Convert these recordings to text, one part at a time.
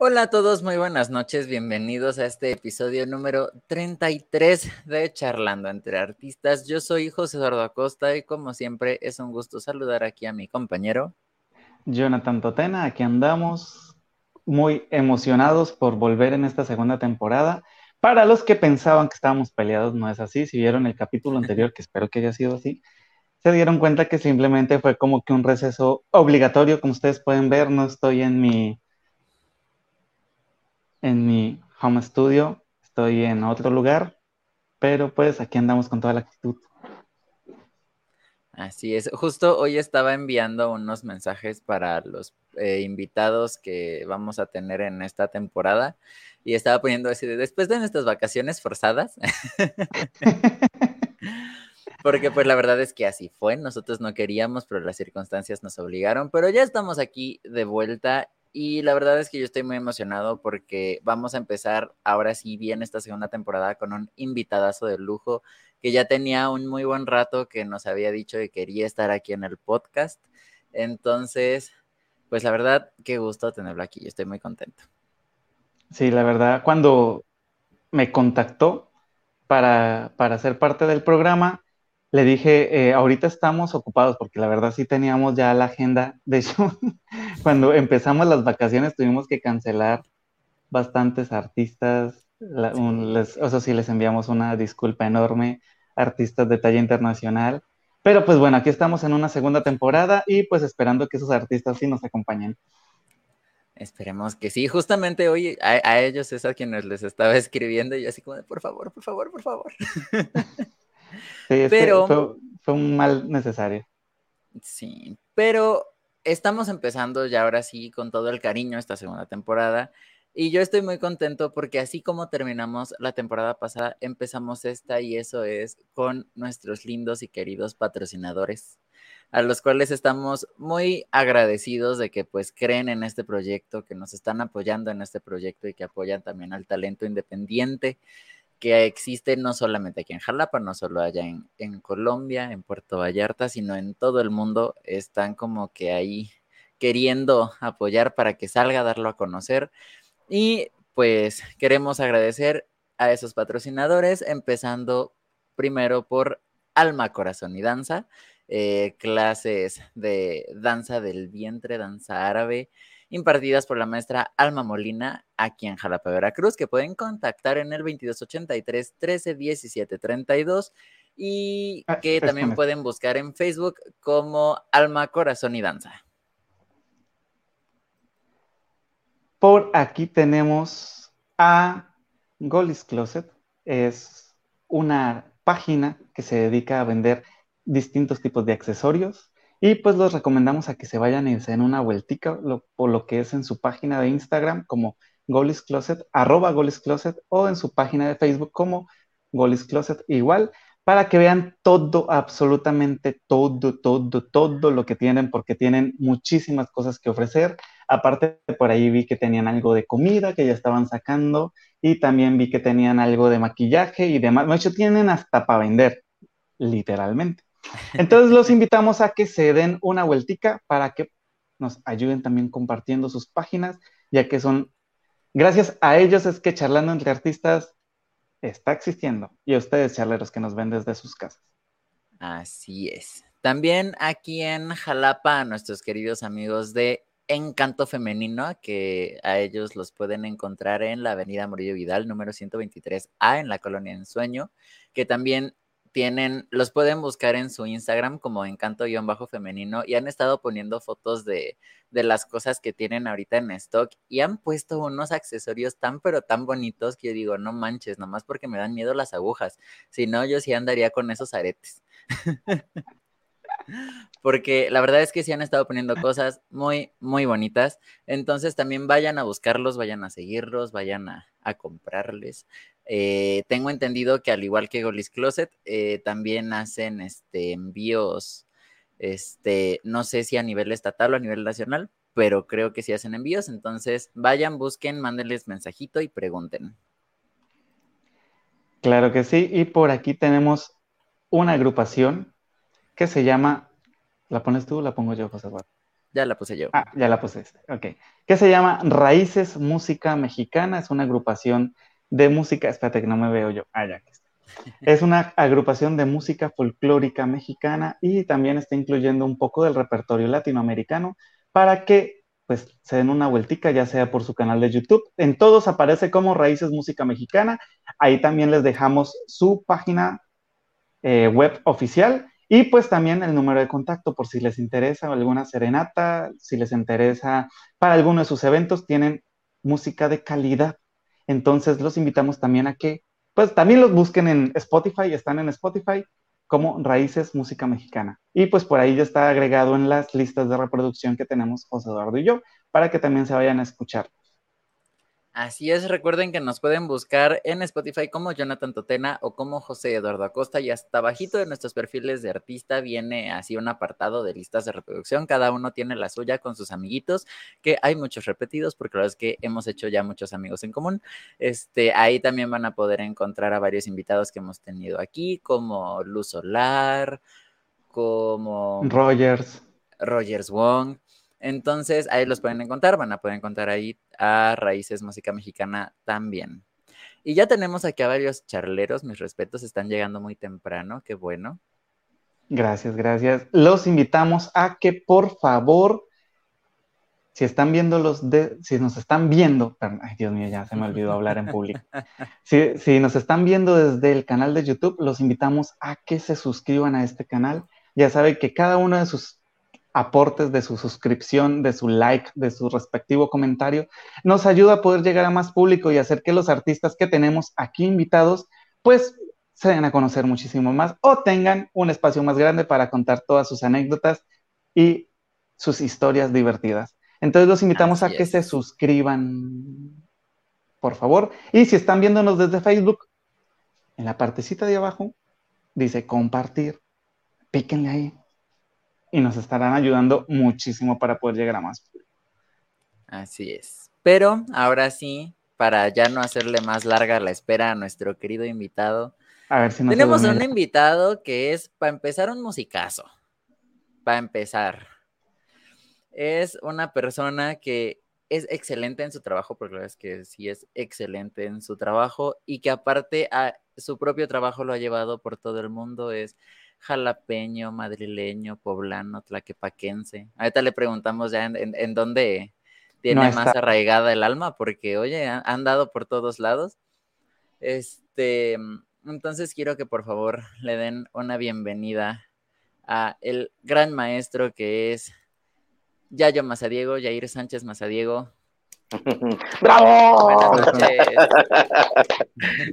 Hola a todos, muy buenas noches, bienvenidos a este episodio número 33 de Charlando entre Artistas. Yo soy José Eduardo Acosta y como siempre es un gusto saludar aquí a mi compañero. Jonathan Totena, aquí andamos muy emocionados por volver en esta segunda temporada. Para los que pensaban que estábamos peleados, no es así. Si vieron el capítulo anterior, que espero que haya sido así, se dieron cuenta que simplemente fue como que un receso obligatorio. Como ustedes pueden ver, no estoy en mi en mi home studio, estoy en otro lugar, pero pues aquí andamos con toda la actitud. Así es, justo hoy estaba enviando unos mensajes para los eh, invitados que vamos a tener en esta temporada y estaba poniendo así de después de nuestras vacaciones forzadas. Porque pues la verdad es que así fue, nosotros no queríamos, pero las circunstancias nos obligaron, pero ya estamos aquí de vuelta y la verdad es que yo estoy muy emocionado porque vamos a empezar ahora sí bien esta segunda temporada con un invitadazo de lujo que ya tenía un muy buen rato que nos había dicho que quería estar aquí en el podcast. Entonces, pues la verdad, qué gusto tenerlo aquí, yo estoy muy contento. Sí, la verdad, cuando me contactó para, para ser parte del programa, le dije, eh, ahorita estamos ocupados porque la verdad sí teníamos ya la agenda. De hecho, cuando empezamos las vacaciones tuvimos que cancelar bastantes artistas. o sea, sí les enviamos una disculpa enorme, artistas de talla internacional. Pero pues bueno, aquí estamos en una segunda temporada y pues esperando que esos artistas sí nos acompañen. Esperemos que sí. Justamente hoy a, ellos es a quienes les estaba escribiendo y yo así como de, por favor, por favor, por favor. Sí, pero fue, un mal necesario. Sí, pero estamos empezando ya ahora sí con todo el cariño esta segunda temporada. Y yo estoy muy contento porque así como terminamos la temporada pasada, empezamos esta y eso es con nuestros lindos y queridos patrocinadores, a los cuales estamos muy agradecidos de que pues creen en este proyecto, que nos están apoyando en este proyecto y que apoyan también al talento independiente que existe no solamente aquí en Jalapa, no solo allá en, Colombia, en Puerto Vallarta, sino en todo el mundo, están como que ahí queriendo apoyar para que salga a darlo a conocer. Y pues queremos agradecer a esos patrocinadores, empezando primero por Alma, Corazón y Danza, eh, clases de danza del vientre, danza árabe, impartidas por la maestra Alma Molina aquí en Jalapa, Veracruz, que pueden contactar en el 2283 13 17 32 y ah, que también pueden buscar en Facebook como Alma, Corazón y Danza. Por aquí tenemos a Golis Closet. Es una página que se dedica a vender distintos tipos de accesorios y pues los recomendamos a que se vayan y se den una vueltica por lo que es en su página de Instagram como Golis Closet, arroba Golis Closet, o en su página de Facebook como Golis Closet igual, para que vean todo, absolutamente todo, todo, todo lo que tienen, porque tienen muchísimas cosas que ofrecer. Aparte, por ahí vi que tenían algo de comida que ya estaban sacando y también vi que tenían algo de maquillaje y demás. De hecho, tienen hasta para vender, literalmente. Entonces los invitamos a que se den una vueltica para que nos ayuden también compartiendo sus páginas, ya que son, gracias a ellos es que charlando entre artistas está existiendo y a ustedes, charleros, que nos ven desde sus casas. Así es. También aquí en Jalapa, a nuestros queridos amigos de Encanto Femenino, que a ellos los pueden encontrar en la Avenida Murillo Vidal, número 123A, en la colonia Ensueño, que también tienen, los pueden buscar en su Instagram como encanto-femenino y han estado poniendo fotos de, de, las cosas que tienen ahorita en stock y han puesto unos accesorios tan pero tan bonitos que yo digo, no manches, nomás porque me dan miedo las agujas, si no yo sí andaría con esos aretes. porque la verdad es que sí han estado poniendo cosas muy, muy bonitas. Entonces también vayan a buscarlos, vayan a seguirlos, vayan a, a comprarles. Eh, tengo entendido que al igual que Golis Closet, eh, también hacen este, envíos, este, no sé si a nivel estatal o a nivel nacional, pero creo que sí hacen envíos. Entonces, vayan, busquen, mándenles mensajito y pregunten. Claro que sí, y por aquí tenemos una agrupación que se llama, ¿la pones tú o la pongo yo, José Eduardo? Ya la puse yo. Ah, ya la puse. Ok. ¿Qué se llama Raíces Música Mexicana. Es una agrupación de música. Espérate que no me veo yo. Ah, ya que está. Es una agrupación de música folclórica mexicana y también está incluyendo un poco del repertorio latinoamericano para que pues se den una vueltica, ya sea por su canal de YouTube. En todos aparece como Raíces Música Mexicana. Ahí también les dejamos su página eh, web oficial y pues también el número de contacto por si les interesa alguna serenata, si les interesa para alguno de sus eventos, tienen música de calidad. Entonces los invitamos también a que pues también los busquen en Spotify, están en Spotify como Raíces Música Mexicana. Y pues por ahí ya está agregado en las listas de reproducción que tenemos José Eduardo y yo, para que también se vayan a escuchar. Así es, recuerden que nos pueden buscar en Spotify como Jonathan Totena o como José Eduardo Acosta y hasta bajito de nuestros perfiles de artista viene así un apartado de listas de reproducción, cada uno tiene la suya con sus amiguitos, que hay muchos repetidos porque la verdad es que hemos hecho ya muchos amigos en común. Este, ahí también van a poder encontrar a varios invitados que hemos tenido aquí, como Luz Solar, como Rogers. Rogers Wong. Entonces ahí los pueden encontrar, van a poder encontrar ahí a Raíces Música Mexicana también. Y ya tenemos aquí a varios charleros, mis respetos, están llegando muy temprano, qué bueno. Gracias, gracias. Los invitamos a que por favor, si están viendo los de, si nos están viendo, ay Dios mío, ya se me olvidó hablar en público. Si, si nos están viendo desde el canal de YouTube, los invitamos a que se suscriban a este canal. Ya saben que cada uno de sus aportes, de su suscripción, de su like, de su respectivo comentario, nos ayuda a poder llegar a más público y hacer que los artistas que tenemos aquí invitados, pues se den a conocer muchísimo más o tengan un espacio más grande para contar todas sus anécdotas y sus historias divertidas. Entonces los invitamos a que se suscriban, por favor. Y si están viéndonos desde Facebook, en la partecita de abajo dice compartir. Píquenle ahí y nos estarán ayudando muchísimo para poder llegar a más Así es. Pero ahora sí, para ya no hacerle más larga la espera a nuestro querido invitado, a ver si tenemos un invitado que es, para empezar, un musicazo. Para empezar. Es una persona que es excelente en su trabajo, porque la verdad es que sí es excelente en su trabajo y que aparte a su propio trabajo lo ha llevado por todo el mundo. Es jalapeño, madrileño, poblano, tlaquepaquense. Ahorita le preguntamos ya en, dónde tiene más arraigada el alma, porque oye, han andado por todos lados. Este, entonces quiero que por favor le den una bienvenida a el gran maestro que es Yayo Mazadiego, Yair Sánchez Mazadiego. ¡Bravo! Buenas noches.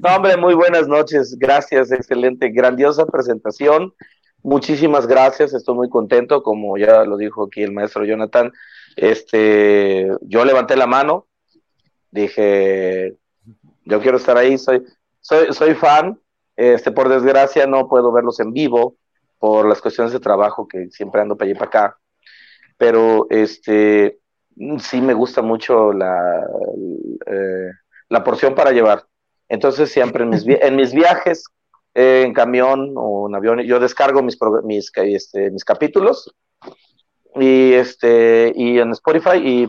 hombre, muy buenas noches. Gracias, excelente, grandiosa presentación. Muchísimas gracias, estoy muy contento, como ya lo dijo aquí el maestro Jonathan. Este, yo levanté la mano, dije, yo quiero estar ahí, soy, soy, soy fan. Este, por desgracia no puedo verlos en vivo por las cuestiones de trabajo que siempre ando para allá y para acá. Pero este, sí me gusta mucho la, eh, la porción para llevar. Entonces siempre en mis, en mis viajes eh, en camión o en avión, yo descargo mis, mis, este, mis capítulos y, este, y en Spotify y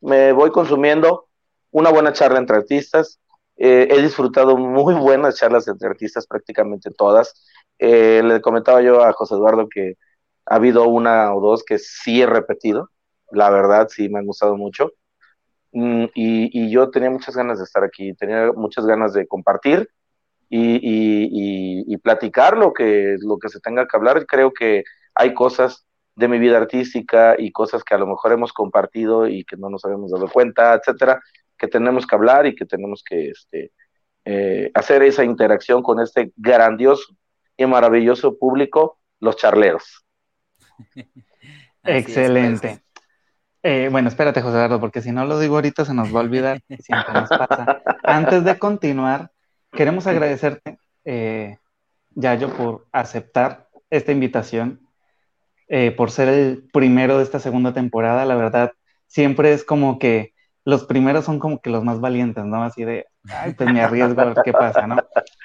me voy consumiendo una buena charla entre artistas. Eh, he disfrutado muy buenas charlas entre artistas, prácticamente todas. le comentaba yo a José Eduardo que ha habido una o dos que sí he repetido la verdad sí me han gustado mucho. Mm, y, yo tenía muchas ganas de estar aquí, tenía muchas ganas de compartir y, platicar lo que, lo que se tenga que hablar. Creo que hay cosas de mi vida artística y cosas que a lo mejor hemos compartido y que no nos habíamos dado cuenta, etcétera, que tenemos que hablar y que tenemos que este, eh, hacer esa interacción con este grandioso y maravilloso público, los charleros. Excelente. Eh, bueno, espérate, José Eduardo, porque si no lo digo ahorita se nos va a olvidar. Siempre nos pasa. Antes de continuar, queremos agradecerte, eh, Yayo, por aceptar esta invitación, eh, por ser el primero de esta segunda temporada. La verdad, siempre es como que los primeros son como que los más valientes, ¿no? Así de, ay, pues me arriesgo a ver qué pasa, ¿no?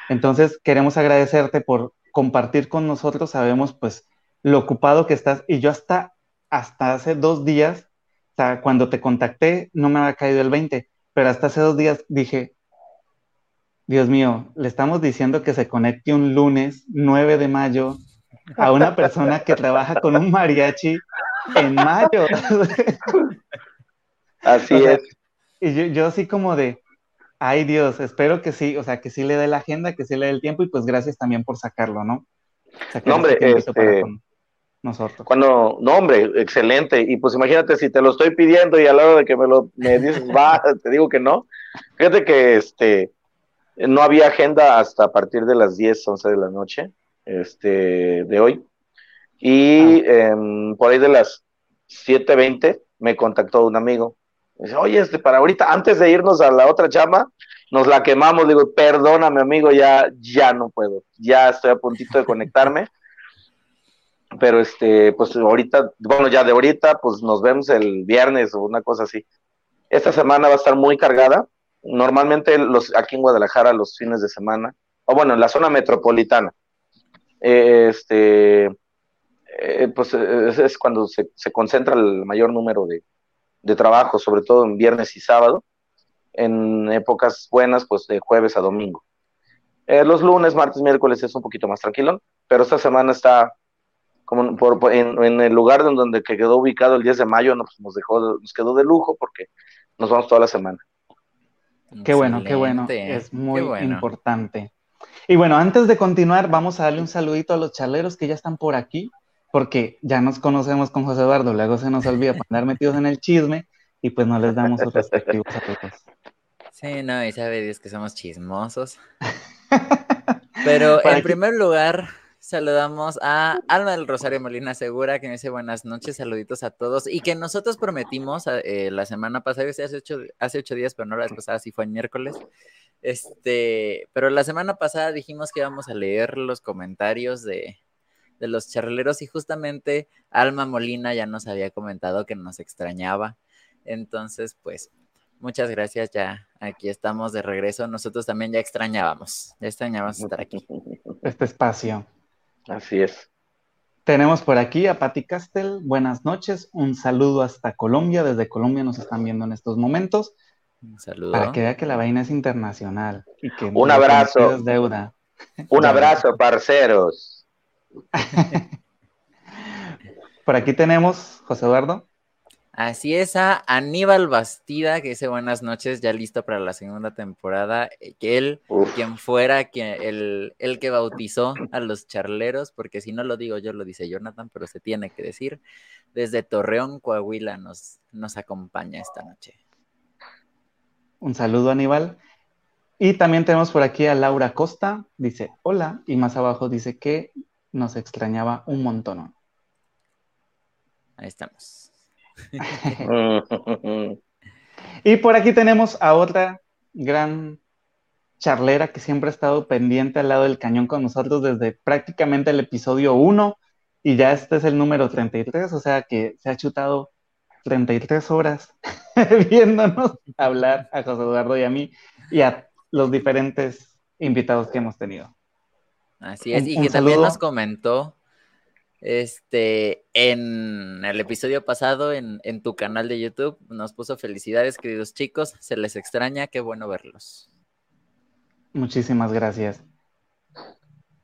Entonces, queremos agradecerte por compartir con nosotros. Sabemos, pues, lo ocupado que estás y yo hasta hasta hace dos días, o sea, cuando te contacté no me había caído el 20, pero hasta hace dos días dije, Dios mío, le estamos diciendo que se conecte un lunes 9 de mayo a una persona que trabaja con un mariachi en mayo. Así es. Y yo, yo así como de, ay Dios, espero que sí, o sea, que sí le dé la agenda, que sí le dé el tiempo y pues gracias también por sacarlo, ¿no? no, hombre, este, nosotros. Cuando, no, hombre, excelente. Y pues imagínate si te lo estoy pidiendo y a la hora de que me lo me dices, va, te digo que no. Fíjate que este no había agenda hasta a partir de las 10, 11 de la noche este, de hoy. Y ah. em, por ahí de las 7.20 me contactó un amigo. dice, oye, este, para ahorita, antes de irnos a la otra chama, nos la quemamos. Digo, perdóname, amigo, ya, ya no puedo. Ya estoy a puntito de conectarme. Pero este, pues ahorita, bueno, ya de ahorita, pues nos vemos el viernes o una cosa así. Esta semana va a estar muy cargada normalmente los, aquí en Guadalajara los fines de semana, o bueno, en la zona metropolitana, eh, este, eh, pues es, cuando se, concentra el mayor número de, de trabajo, sobre todo en viernes y sábado, en épocas buenas, pues de jueves a domingo. Eh, los lunes, martes, miércoles es un poquito más tranquilo, pero esta semana está como por, en, el lugar donde quedó ubicado el 10 de mayo, pues nos, dejó, nos quedó de lujo porque nos vamos toda la semana. Qué bueno, qué bueno. Es muy importante. Y bueno, antes de continuar, vamos a darle un saludito a los charleros que ya están por aquí, porque ya nos conocemos con José Eduardo, luego se nos olvida andar metidos en el chisme y pues no les damos sus respectivos saludos. Sí, no, y sabe Dios que somos chismosos. Pero en primer lugar, Saludamos a Alma del Rosario Molina Segura, que me dice buenas noches, saluditos a todos. Y que nosotros prometimos eh, la semana pasada, hace ocho, hace ocho días, pero no la vez pasada, sí fue el miércoles. Este, pero la semana pasada dijimos que íbamos a leer los comentarios de, de los charleros y justamente Alma Molina ya nos había comentado que nos extrañaba. Entonces, pues, muchas gracias, ya aquí estamos de regreso. Nosotros también ya extrañábamos, ya extrañábamos estar aquí. Este espacio. Así es. Tenemos por aquí a Patti Castel. Buenas noches. Un saludo hasta Colombia. Desde Colombia nos están viendo en estos momentos. Un saludo. Para que vea que la vaina es internacional. Y que un abrazo. deuda. Un abrazo, parceros. por aquí tenemos, José Eduardo. Así es, a Aníbal Bastida, que dice buenas noches, ya listo para la segunda temporada. Eh, que él, quien fuera quien, el, el, que bautizó a los charleros, porque si no lo digo yo, lo dice Jonathan, pero se tiene que decir, desde Torreón, Coahuila, nos, nos acompaña esta noche. Un saludo, Aníbal. Y también tenemos por aquí a Laura Costa, dice hola, y más abajo dice que nos extrañaba un montón. Ahí estamos. y por aquí tenemos a otra gran charlera que siempre ha estado pendiente al lado del cañón con nosotros desde prácticamente el episodio 1 y ya este es el número 33, o sea que se ha chutado 33 horas viéndonos hablar a José Eduardo y a mí y a los diferentes invitados que hemos tenido. Así es, y que también nos comentó este, en el episodio pasado, en, tu canal de YouTube, nos puso felicidades, queridos chicos. Se les extraña, qué bueno verlos. Muchísimas gracias.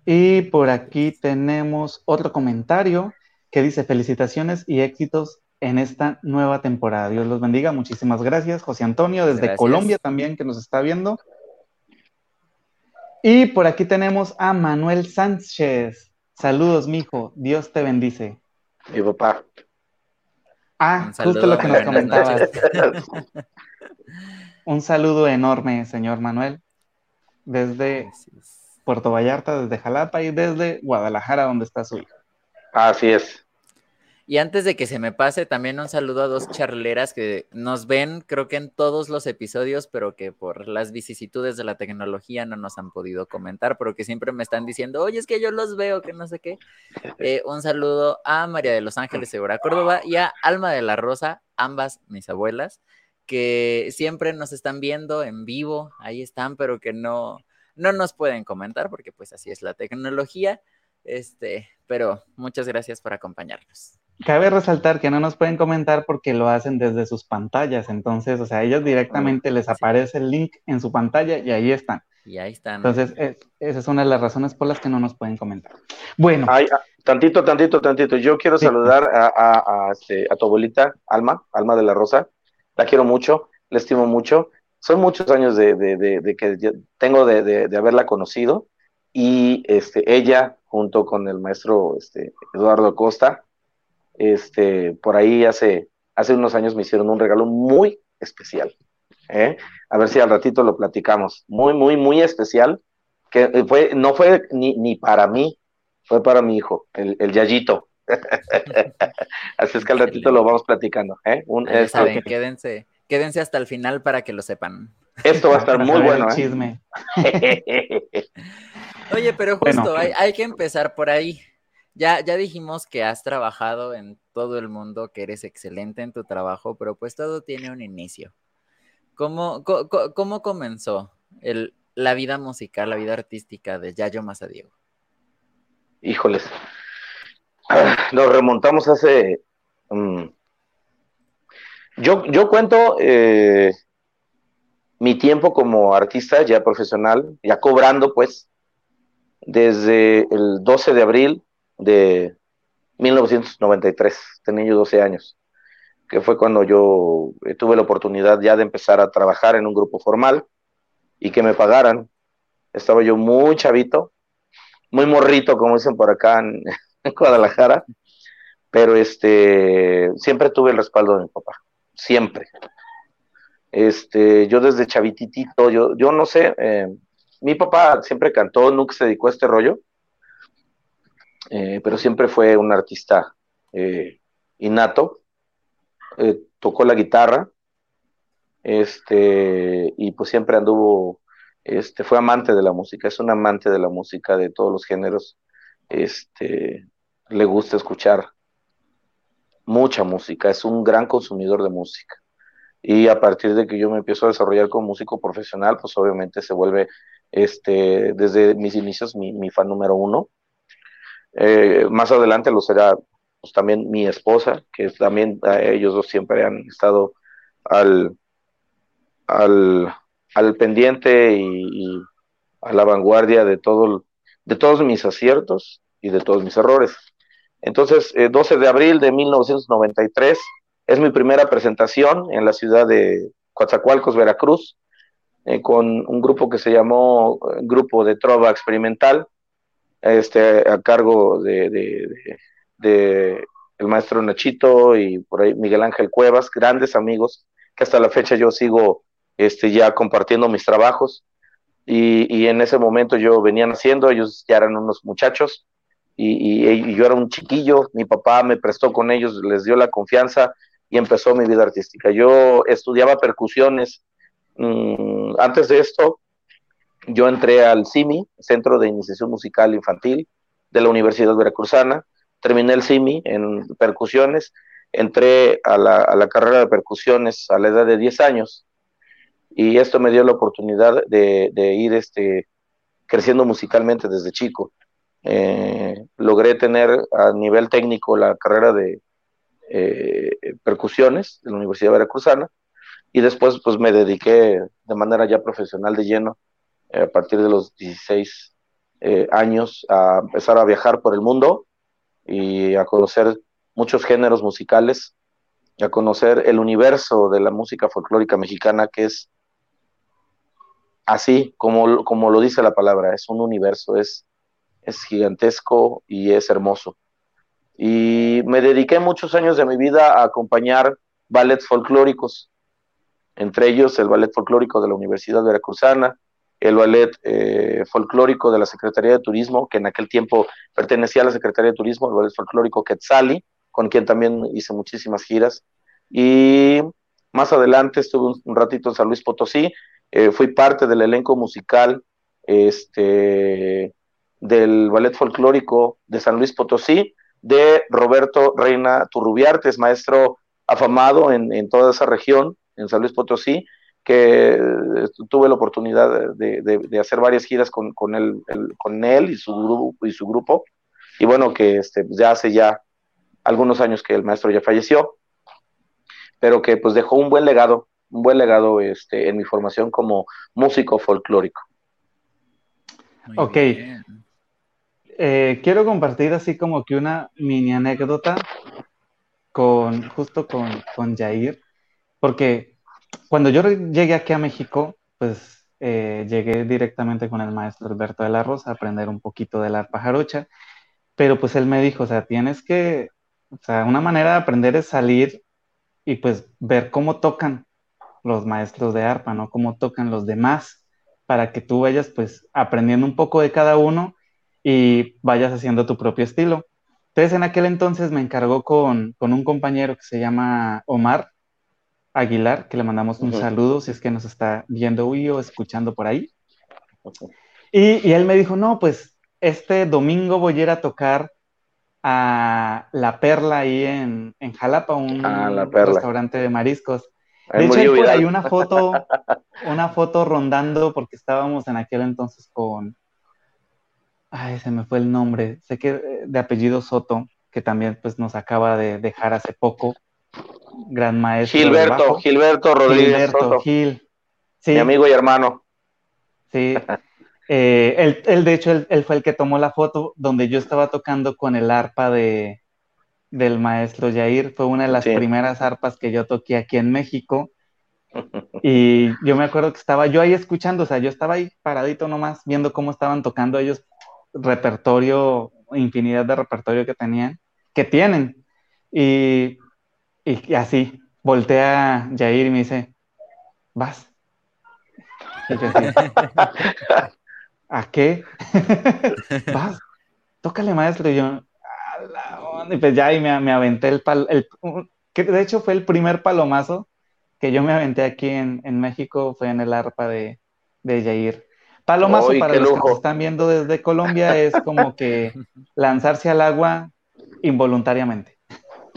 Y por aquí tenemos otro comentario que dice felicitaciones y éxitos en esta nueva temporada. Dios los bendiga. Muchísimas gracias, José Antonio, desde Colombia también que nos está viendo. Y por aquí tenemos a Manuel Sánchez. Saludos, mijo. Dios te bendice. Mi papá. Ah, justo lo que nos comentabas. Un saludo enorme, señor Manuel, desde Puerto Vallarta, desde Jalapa y desde Guadalajara, donde está su hijo. Así es. Y antes de que se me pase, también un saludo a dos charleras que nos ven, creo que en todos los episodios, pero que por las vicisitudes de la tecnología no nos han podido comentar, pero que siempre me están diciendo, oye, es que yo los veo, que no sé qué. Eh, un saludo a María de los Ángeles Segura Córdoba y a Alma de la Rosa, ambas mis abuelas, que siempre nos están viendo en vivo, ahí están, pero que no, no nos pueden comentar, porque pues así es la tecnología. Este, pero muchas gracias por acompañarnos. Cabe resaltar que no nos pueden comentar porque lo hacen desde sus pantallas. Entonces, o sea, ellos directamente les aparece el link en su pantalla y ahí están. Y ahí están. Entonces, esa es una de las razones por las que no nos pueden comentar. Bueno. Ay, ah, tantito, tantito, tantito. Yo quiero saludar a, este, a, tu abuelita, Alma, Alma de la Rosa. La quiero mucho, la estimo mucho. Son muchos años de, de que tengo de, haberla conocido y este, ella, junto con el maestro este, Eduardo Costa, este, por ahí hace, hace unos años me hicieron un regalo muy especial. ¿eh? A ver si al ratito lo platicamos. Muy, muy, muy especial, que fue, no fue ni, ni para mí, fue para mi hijo, el, el Yayito. Así es que al ratito lo vamos platicando. ¿eh? Un, quédense, quédense hasta el final para que lo sepan. Esto va a estar muy bueno. ¿eh? Chisme. Oye, pero justo hay, hay, que empezar por ahí. Ya, ya dijimos que has trabajado en todo el mundo, que eres excelente en tu trabajo, pero pues todo tiene un inicio. ¿Cómo, cómo, comenzó la vida musical, la vida artística de Yayo Mazadiego? Híjoles, nos remontamos hace... Mm, yo, yo cuento eh, mi tiempo como artista ya profesional, ya cobrando pues, desde el 12 de abril de 1993, tenía yo 12 años, que fue cuando yo eh, tuve la oportunidad ya de empezar a trabajar en un grupo formal y que me pagaran. Estaba yo muy chavito, muy morrito, como dicen por acá en, Guadalajara, pero este, siempre tuve el respaldo de mi papá, siempre. Este, yo desde chavititito, yo, yo no sé, eh, mi papá siempre cantó, nunca se dedicó a este rollo, eh, pero siempre fue un artista eh, innato, eh, tocó la guitarra, este, y pues siempre anduvo, este, fue amante de la música, es un amante de la música de todos los géneros, este, le gusta escuchar mucha música, es un gran consumidor de música. Y a partir de que yo me empiezo a desarrollar como músico profesional, pues obviamente se vuelve, este, desde mis inicios, mi fan número uno. Eh, más adelante lo será pues, también mi esposa, que también ellos dos siempre han estado al, al, al pendiente y, a la vanguardia de, todo, de todos mis aciertos y de todos mis errores. Entonces, 12 eh, de abril de 1993 es mi primera presentación en la ciudad de Coatzacoalcos, Veracruz, eh, con un grupo que se llamó Grupo de Trova Experimental, este, a cargo de, el maestro Nachito y por ahí Miguel Ángel Cuevas, grandes amigos, que hasta la fecha yo sigo este, ya compartiendo mis trabajos. Y, en ese momento yo venían haciendo, ellos ya eran unos muchachos y, yo era un chiquillo, mi papá me prestó con ellos, les dio la confianza y empezó mi vida artística. Yo estudiaba percusiones. Mm, antes de esto, yo entré al CIMI, Centro de Iniciación Musical Infantil de la Universidad Veracruzana, terminé el CIMI en percusiones, entré a la, carrera de percusiones a la edad de 10 años. Y esto me dio la oportunidad de, ir este, creciendo musicalmente desde chico. Eh, logré tener a nivel técnico la carrera de eh, percusiones de la Universidad Veracruzana. Y después pues me dediqué de manera ya profesional de lleno eh, a partir de los 16 eh, años a empezar a viajar por el mundo y a conocer muchos géneros musicales, a conocer el universo de la música folclórica mexicana que es así como, como lo dice la palabra, es un universo, es, es gigantesco y es hermoso. Y me dediqué muchos años de mi vida a acompañar ballets folclóricos, entre ellos el ballet folclórico de la Universidad Veracruzana, el ballet eh, folclórico de la Secretaría de Turismo, que en aquel tiempo pertenecía a la Secretaría de Turismo, el ballet folclórico Quetzali, con quien también hice muchísimas giras. Y más adelante estuve un, ratito en San Luis Potosí, eh, fui parte del elenco musical este, del ballet folclórico de San Luis Potosí, de Roberto Reina Turrubiartes, maestro afamado en, en toda esa región, en San Luis Potosí, que eh, tuve la oportunidad de, hacer varias giras con, con, él, con él y su, grupo, y su grupo. Y bueno, que este, ya hace ya algunos años que el maestro ya falleció, pero que pues dejó un buen legado, un buen legado este, en mi formación como músico folclórico. ok. Eh, quiero compartir así como que una mini anécdota con justo con, con Jair, porque cuando yo llegué aquí a México, pues eh, llegué directamente con el maestro Alberto de la Rosa a aprender un poquito de la arpa pero pues él me dijo, o sea, tienes que, o sea, una manera de aprender es salir y pues ver cómo tocan los maestros de arpa, ¿no? Cómo tocan los demás, para que tú vayas pues aprendiendo un poco de cada uno y vayas haciendo tu propio estilo. Entonces en aquel entonces me encargó con, un compañero que se llama Omar Aguilar, que le mandamos un saludo si es que nos está viendo o escuchando por ahí. Y, él me dijo, no, pues este domingo voy a ir a tocar a La Perla ahí en, Jalapa, un ah, restaurante de mariscos. De hecho, hay por ahí una foto, una foto rondando porque estábamos en aquel entonces con, Ay, se me fue el nombre. Sé que eh, de apellido Soto, que también pues nos acaba de dejar hace poco. Gran maestro. Gilberto, Gilberto Rodríguez. Gilberto, Gil. Sí. Mi amigo y hermano. Sí. Eh, él, de hecho, él, fue el que tomó la foto donde yo estaba tocando con el arpa de, del maestro Jair. Fue una de las primeras arpas que yo toqué aquí en México. Y yo me acuerdo que estaba yo ahí escuchando, o sea, yo estaba ahí paradito nomás, viendo cómo estaban tocando ellos repertorio, infinidad de repertorio que tenían, que tienen. Y, y, así, voltea Jair y me dice, vas. ¿A qué? vas, tócale maestro. Y yo, y pues ya y me, me aventé el, palo el, que de hecho fue el primer palomazo que yo me aventé aquí en, en México, fue en el arpa de, de Jair. Palomazo para los que están viendo desde Colombia es como que lanzarse al agua involuntariamente.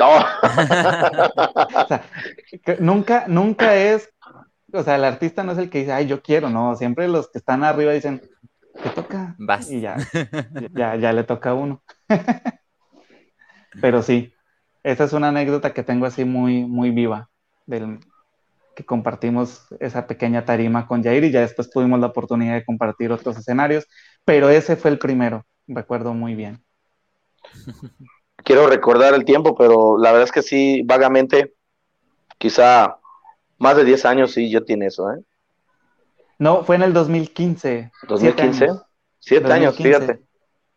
No. o sea, nunca, nunca es, o sea, el artista no es el que dice, ay, yo quiero, no, siempre los que están arriba dicen, te toca. Vas. Y ya, ya, ya le toca a uno. Pero sí, esa es una anécdota que tengo así muy, muy viva del, compartimos esa pequeña tarima con Jair y ya después tuvimos la oportunidad de compartir otros escenarios, pero ese fue el primero, recuerdo muy bien. Quiero recordar el tiempo, pero la verdad es que sí, vagamente, quizá más de 10 años sí yo tiene eso, ¿eh? No, fue en el 2015. ¿2015? Siete años, fíjate.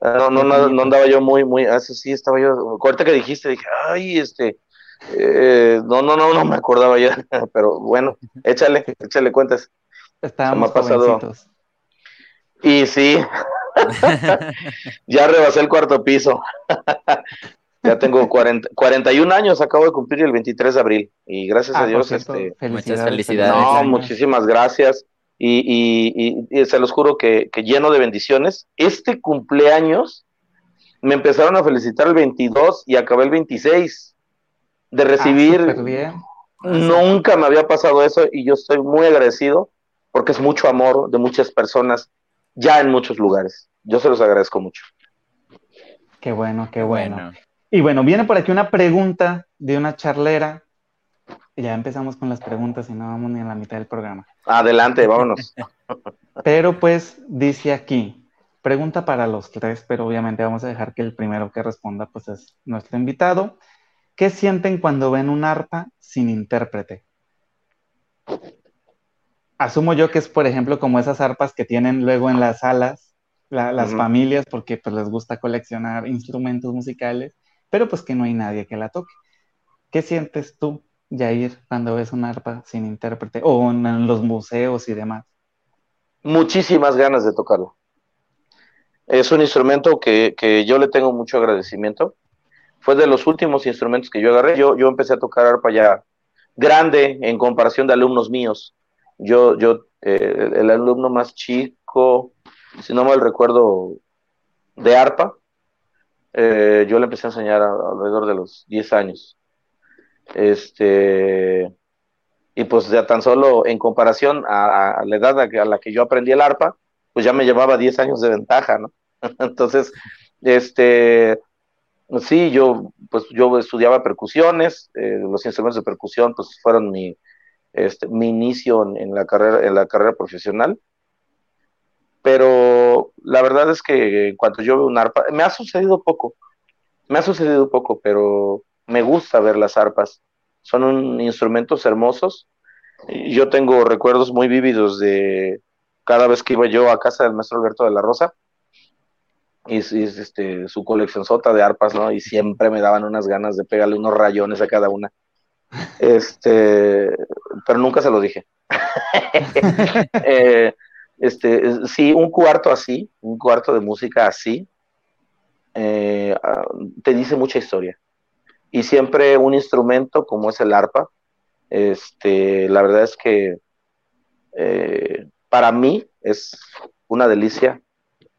Ah, no, no, no, andaba yo muy, muy, así sí estaba yo, ahorita que dijiste, dije, ay, este, eh, no, no, no, no me acordaba ya, pero bueno, échale, échale cuentas. Estábamos pasado. Y sí, ya rebasé el cuarto piso. ya tengo 40, 41 años, acabo de cumplir el 23 de abril. Y gracias a ah, Dios, este, muchas felicidades. No, muchísimas gracias. Y, y, se los juro que, que lleno de bendiciones. Este cumpleaños me empezaron a felicitar el 22 y acabé el 26 de ah, recibir. Nunca me había pasado eso y yo estoy muy agradecido porque es mucho amor de muchas personas ya en muchos lugares. Yo se los agradezco mucho. Qué bueno, qué bueno. Y bueno, viene por aquí una pregunta de una charlera. Ya empezamos con las preguntas y no vamos ni a la mitad del programa. Adelante, vámonos. pero pues dice aquí, pregunta para los tres, pero obviamente vamos a dejar que el primero que responda pues es nuestro invitado. ¿Qué sienten cuando ven un arpa sin intérprete? Asumo yo que es, por ejemplo, como esas arpas que tienen luego en las salas las familias porque pues, les gusta coleccionar instrumentos musicales, pero pues que no hay nadie que la toque. ¿Qué sientes tú, Jair, cuando ves un arpa sin intérprete o en, los museos y demás? Muchísimas ganas de tocarlo. Es un instrumento que, que yo le tengo mucho agradecimiento fue de los últimos instrumentos que yo agarré. Yo, yo empecé a tocar arpa ya grande en comparación de alumnos míos. Yo, yo, eh, el, alumno más chico, si no mal recuerdo, de arpa, eh, yo le empecé a enseñar alrededor de los 10 años. Este, y pues ya tan solo en comparación a, a la edad a, a, la que yo aprendí el arpa, pues ya me llevaba 10 años de ventaja, ¿no? Entonces, este, Sí, yo, pues yo estudiaba percusiones, eh, los instrumentos de percusión, pues fueron mi, este, mi inicio en, la carrera, en la carrera profesional. Pero la verdad es que en cuanto yo veo un arpa, me ha sucedido poco, me ha sucedido poco, pero me gusta ver las arpas. Son instrumentos hermosos. Yo tengo recuerdos muy vívidos de cada vez que iba yo a casa del maestro Alberto de la Rosa y, este, su colección sota de arpas, ¿no? Y siempre me daban unas ganas de pegarle unos rayones a cada una. Este, pero nunca se lo dije. Eh, este, sí, un cuarto así, un cuarto de música así, eh, ah, te dice mucha historia. Y siempre un instrumento como es el arpa, este, la verdad es que eh, para mí es una delicia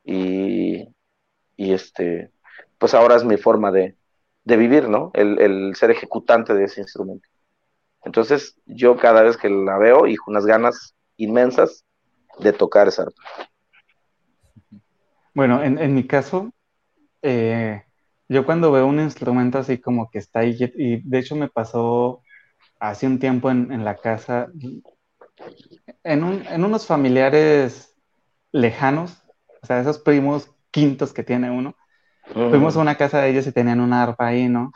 y, y este, pues ahora es mi forma de, vivir, ¿no? El, ser ejecutante de ese instrumento. Entonces, yo cada vez que la veo, y unas ganas inmensas de tocar esa arpa. Bueno, en, mi caso, eh, yo cuando veo un instrumento así como que está ahí, y de hecho me pasó hace un tiempo en, la casa, en, en unos familiares lejanos, o sea, esos primos quintos que tiene uno. Fuimos a una casa de ellos y tenían una arpa ahí, ¿no?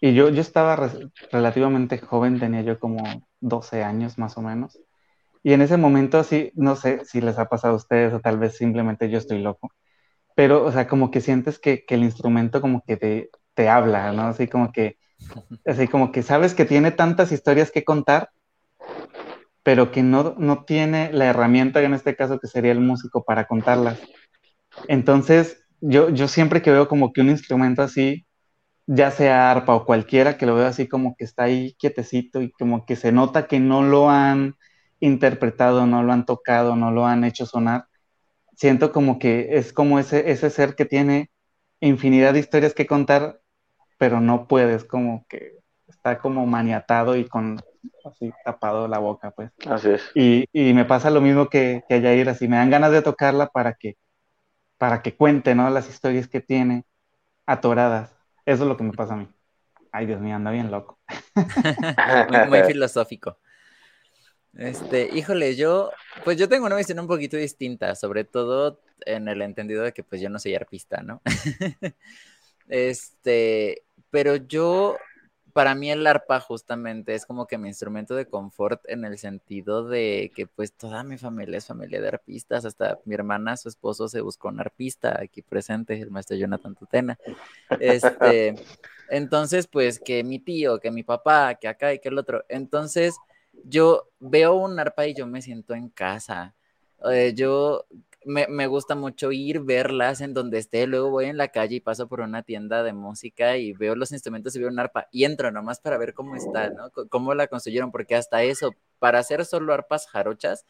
Y yo, yo estaba relativamente joven, tenía yo como 12 años más o menos. Y en ese momento sí, no sé si les ha pasado a ustedes o tal vez simplemente yo estoy loco, pero, o sea, como que sientes que, que el instrumento como que te, te habla, ¿no? Así como que, así como que sabes que tiene tantas historias que contar, pero que no, no tiene la herramienta, en este caso que sería el músico, para contarlas. Entonces, yo, yo siempre que veo como que un instrumento así, ya sea arpa o cualquiera, que lo veo así como que está ahí quietecito y como que se nota que no lo han interpretado, no lo han tocado, no lo han hecho sonar, siento como que es como ese, ese ser que tiene infinidad de historias que contar, pero no puedes, como que está como maniatado y con así tapado la boca, pues. Así es. Y, y me pasa lo mismo que, que a Yair, así me dan ganas de tocarla para que para que cuente, ¿no? Las historias que tiene atoradas. Eso es lo que me pasa a mí. Ay, Dios mío, anda bien loco. muy, filosófico. Este, híjole, yo, pues yo tengo una visión un poquito distinta, sobre todo en el entendido de que pues yo no soy arpista, ¿no? este, pero yo para mí el arpa justamente es como que mi instrumento de confort en el sentido de que pues toda mi familia es familia de arpistas, hasta mi hermana, su esposo se buscó un arpista aquí presente, el maestro Jonathan Tutena. Este, entonces pues que mi tío, que mi papá, que acá y que el otro. Entonces yo veo un arpa y yo me siento en casa. Eh, yo me, gusta mucho ir, verlas en donde esté, luego voy en la calle y paso por una tienda de música y veo los instrumentos y veo un arpa y entro nomás para ver cómo está, ¿no? cómo la construyeron, porque hasta eso, para hacer solo arpas jarochas,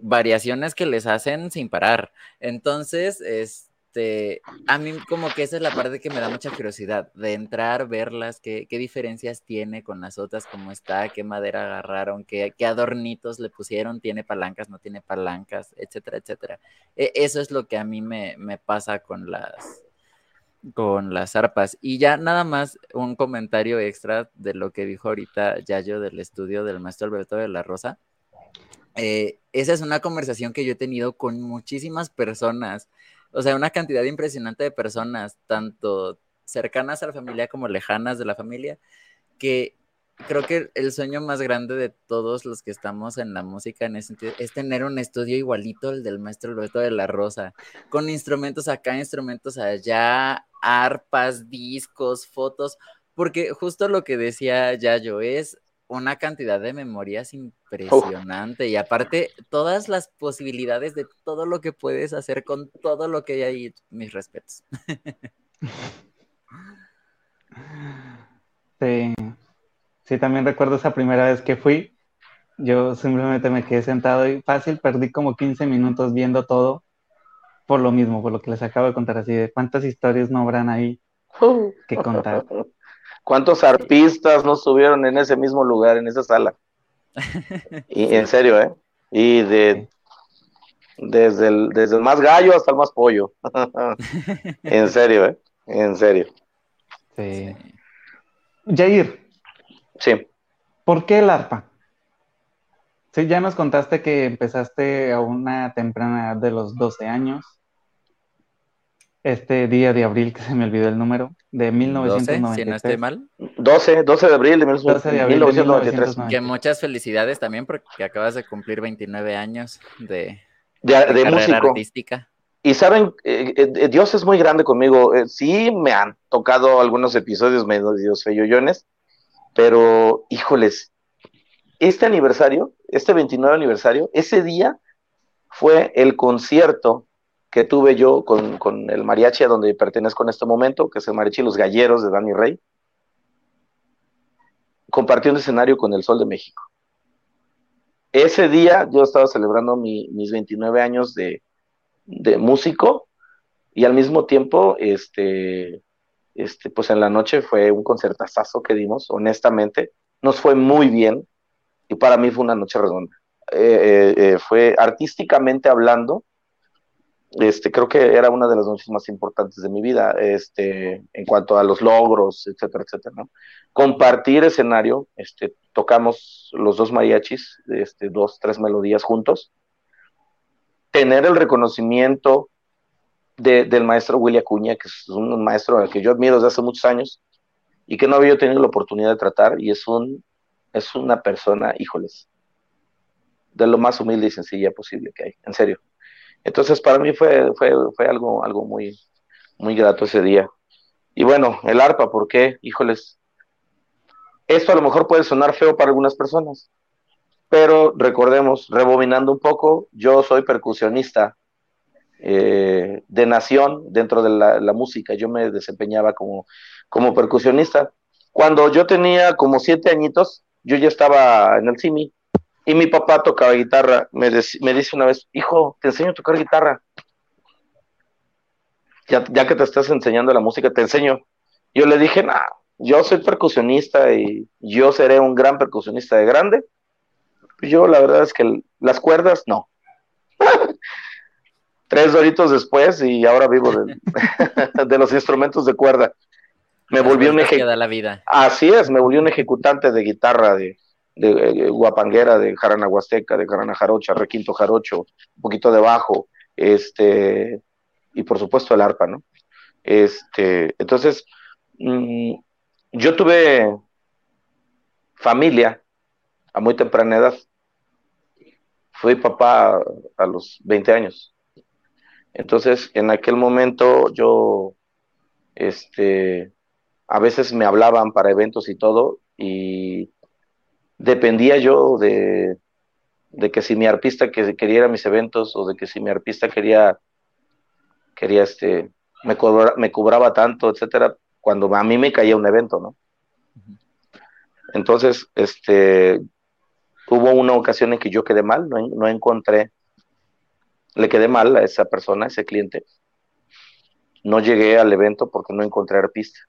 variaciones que les hacen sin parar. Entonces, es este, a mí como que esa es la parte que me da mucha curiosidad, de entrar, verlas, qué, qué diferencias tiene con las otras, cómo está, qué madera agarraron, qué, qué, adornitos le pusieron, tiene palancas, no tiene palancas, etcétera, etcétera. E, eso es lo que a mí me, me pasa con las, con las arpas. Y ya nada más un comentario extra de lo que dijo ahorita Yayo del estudio del maestro Alberto de la Rosa. Eh, esa es una conversación que yo he tenido con muchísimas personas o sea, una cantidad impresionante de personas, tanto cercanas a la familia como lejanas de la familia, que creo que el sueño más grande de todos los que estamos en la música en ese sentido es tener un estudio igualito al del maestro Alberto de la Rosa, con instrumentos acá, instrumentos allá, arpas, discos, fotos, porque justo lo que decía Yayo es una cantidad de memorias impresionante y aparte todas las posibilidades de todo lo que puedes hacer con todo lo que hay ahí, mis respetos. Sí, sí, también recuerdo esa primera vez que fui, yo simplemente me quedé sentado y fácil, perdí como 15 minutos viendo todo por lo mismo, por lo que les acabo de contar así, de cuántas historias no habrán ahí que contar. ¿Cuántos arpistas no estuvieron en ese mismo lugar, en esa sala? Y en serio, ¿eh? Y de desde el, desde el más gallo hasta el más pollo. en serio, ¿eh? en serio. Sí. Jair. Sí. ¿Por qué el arpa? Sí, ya nos contaste que empezaste a una temprana edad de los 12 años. Este día de abril, que se me olvidó el número, de 1993. 12, si no estoy mal. 12, 12 de abril de, 12 de abril 1993. Que muchas felicidades también porque acabas de cumplir 29 años de, de, de, carrera artística. Y saben, eh, eh, Dios es muy grande conmigo. Eh, sí me han tocado algunos episodios medios feyoyones, pero híjoles, este aniversario, este 29 aniversario, ese día fue el concierto que tuve yo con, con, el mariachi a donde pertenezco en este momento, que es el mariachi Los Galleros de Dani Rey. Compartí un escenario con el Sol de México. Ese día yo estaba celebrando mis 29 años de, de, músico y al mismo tiempo, este, este, pues en la noche fue un concertazazo que dimos, honestamente. Nos fue muy bien y para mí fue una noche redonda. Eh, eh, eh, fue artísticamente hablando, este, creo que era una de las noches más importantes de mi vida, este, en cuanto a los logros, etcétera, etcétera, ¿no? Compartir escenario, este, tocamos los dos mariachis, este, dos, tres melodías juntos, tener el reconocimiento del maestro Willy Acuña, que es un maestro al que yo admiro desde hace muchos años y que no había tenido la oportunidad de tratar, y es un es una persona, híjoles, de lo más humilde y sencilla posible que hay, en serio. Entonces, para mí fue, fue, fue algo, algo muy, muy grato ese día. Y bueno, el arpa, ¿por qué? Híjoles, esto a lo mejor puede sonar feo para algunas personas, pero recordemos, rebobinando un poco, yo soy percusionista eh, de nación dentro de la, música, yo me desempeñaba como, como percusionista. Cuando yo tenía como siete añitos, yo ya estaba en el CIMI y mi papá tocaba guitarra. Me, me dice una vez, hijo, te enseño a tocar guitarra. Ya, ya, que te estás enseñando la música, te enseño. Yo le dije, nah, yo soy percusionista y yo seré un gran percusionista de grande. Yo la verdad es que las cuerdas, no. Tres doritos después y ahora vivo de, de los instrumentos de cuerda me volvió un ejecutante. Así es, me volvió un ejecutante de guitarra de, de, eh, guapanguera, de jarana huasteca, de jarana jarocha, requinto jarocho, un poquito de bajo, este, y por supuesto el arpa, ¿no? Este, entonces, mm, yo tuve familia a muy temprana edad. Fui papá a los 20 años. Entonces, en aquel momento yo, este, a veces me hablaban para eventos y todo, y dependía yo de, de que si mi artista que quería mis eventos o de que si mi artista quería, quería este, me, me cobraba tanto, etcétera, cuando a mí me caía un evento, ¿no? Entonces, este, hubo una ocasión en que yo quedé mal, no, no encontré, le quedé mal a esa persona, a ese cliente. No llegué al evento porque no encontré artista.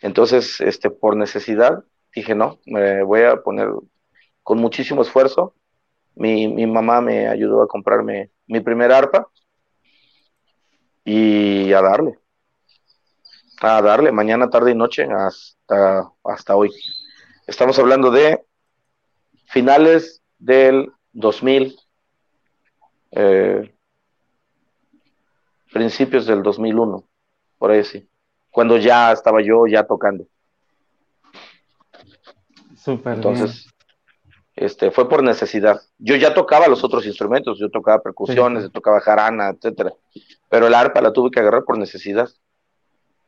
Entonces, este, por necesidad, dije, no, me voy a poner con muchísimo esfuerzo. Mi, mi mamá me ayudó a comprarme mi primer arpa y a darle. A darle mañana, tarde y noche hasta, hasta hoy. Estamos hablando de finales del 2000, eh, principios del 2001, por ahí sí cuando ya estaba yo ya tocando. Súper. Entonces, este, fue por necesidad. Yo ya tocaba los otros instrumentos, yo tocaba percusiones, yo tocaba jarana, etcétera, pero el arpa la tuve que agarrar por necesidad.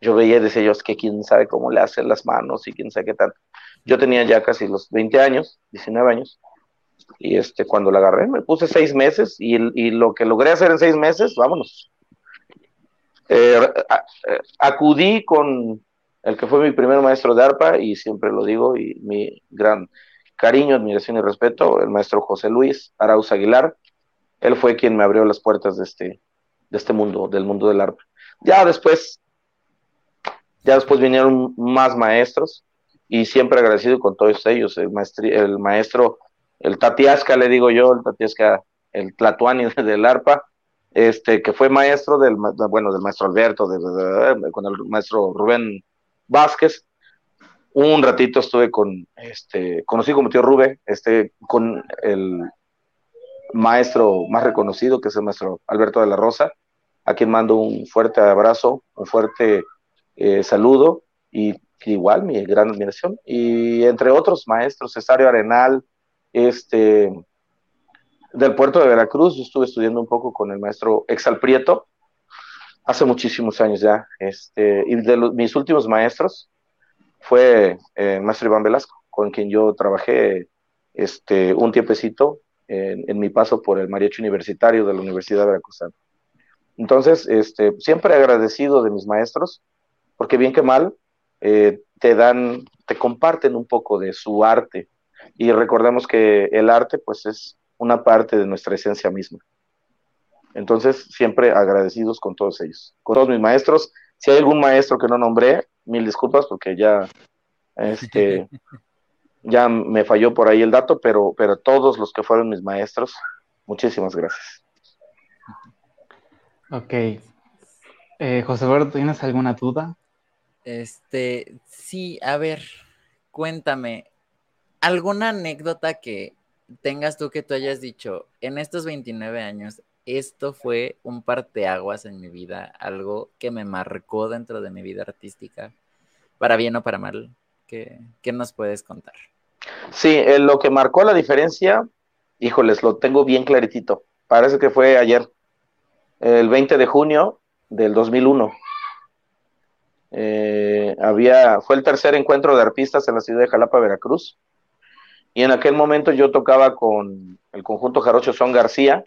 Yo veía y decía yo, es que quién sabe cómo le hacen las manos y quién sabe qué tal. Yo tenía ya casi los 20 años, 19 años, y este, cuando la agarré, me puse seis meses y, y lo que logré hacer en seis meses, vámonos. Eh, acudí con el que fue mi primer maestro de arpa y siempre lo digo y mi gran cariño, admiración y respeto, el maestro José Luis Arauz Aguilar. Él fue quien me abrió las puertas de este, de este mundo, del mundo del arpa. Ya después, ya después vinieron más maestros y siempre agradecido con todos ellos, el, el maestro, el Tatiasca, le digo yo, el Tatiasca, el Tlatuani del arpa, este, que fue maestro del, bueno, del maestro Alberto, con el maestro Rubén Vázquez. Un ratito estuve con, este, conocí como tío Rubén, este, con el maestro más reconocido, que es el maestro Alberto de la Rosa, a quien mando un fuerte abrazo, un fuerte eh, saludo y igual mi gran admiración. Y entre otros maestros, Cesario Arenal, este, del puerto de Veracruz, yo estuve estudiando un poco con el maestro Exalprieto, hace muchísimos años ya, este, y de mis últimos maestros fue eh, maestro Iván Velasco, con quien yo trabajé este, un tiempecito en, mi paso por el mariachi universitario de la Universidad de Veracruz. Entonces, este, siempre agradecido de mis maestros, porque bien que mal, eh, te dan, te comparten un poco de su arte. Y recordemos que el arte, pues, es una parte de nuestra esencia misma. Entonces, siempre agradecidos con todos ellos, con todos mis maestros. Si hay algún maestro que no nombré, mil disculpas porque ya, este, ya me falló por ahí el dato, pero, pero todos los que fueron mis maestros, muchísimas gracias. Ok. Eh, José Eduardo, ¿tienes alguna duda? Este, sí, a ver, cuéntame, ¿alguna anécdota que tengas tú que tú hayas dicho, en estos 29 años, esto fue un parteaguas en mi vida, algo que me marcó dentro de mi vida artística, para bien o para mal? ¿Qué, nos puedes contar? Sí, eh, lo que marcó la diferencia, híjoles, lo tengo bien claritito. Parece que fue ayer, el 20 de junio del 2001. Eh, había, fue el tercer encuentro de artistas en la ciudad de Jalapa, Veracruz. Y en aquel momento yo tocaba con el conjunto Jarocho Son García,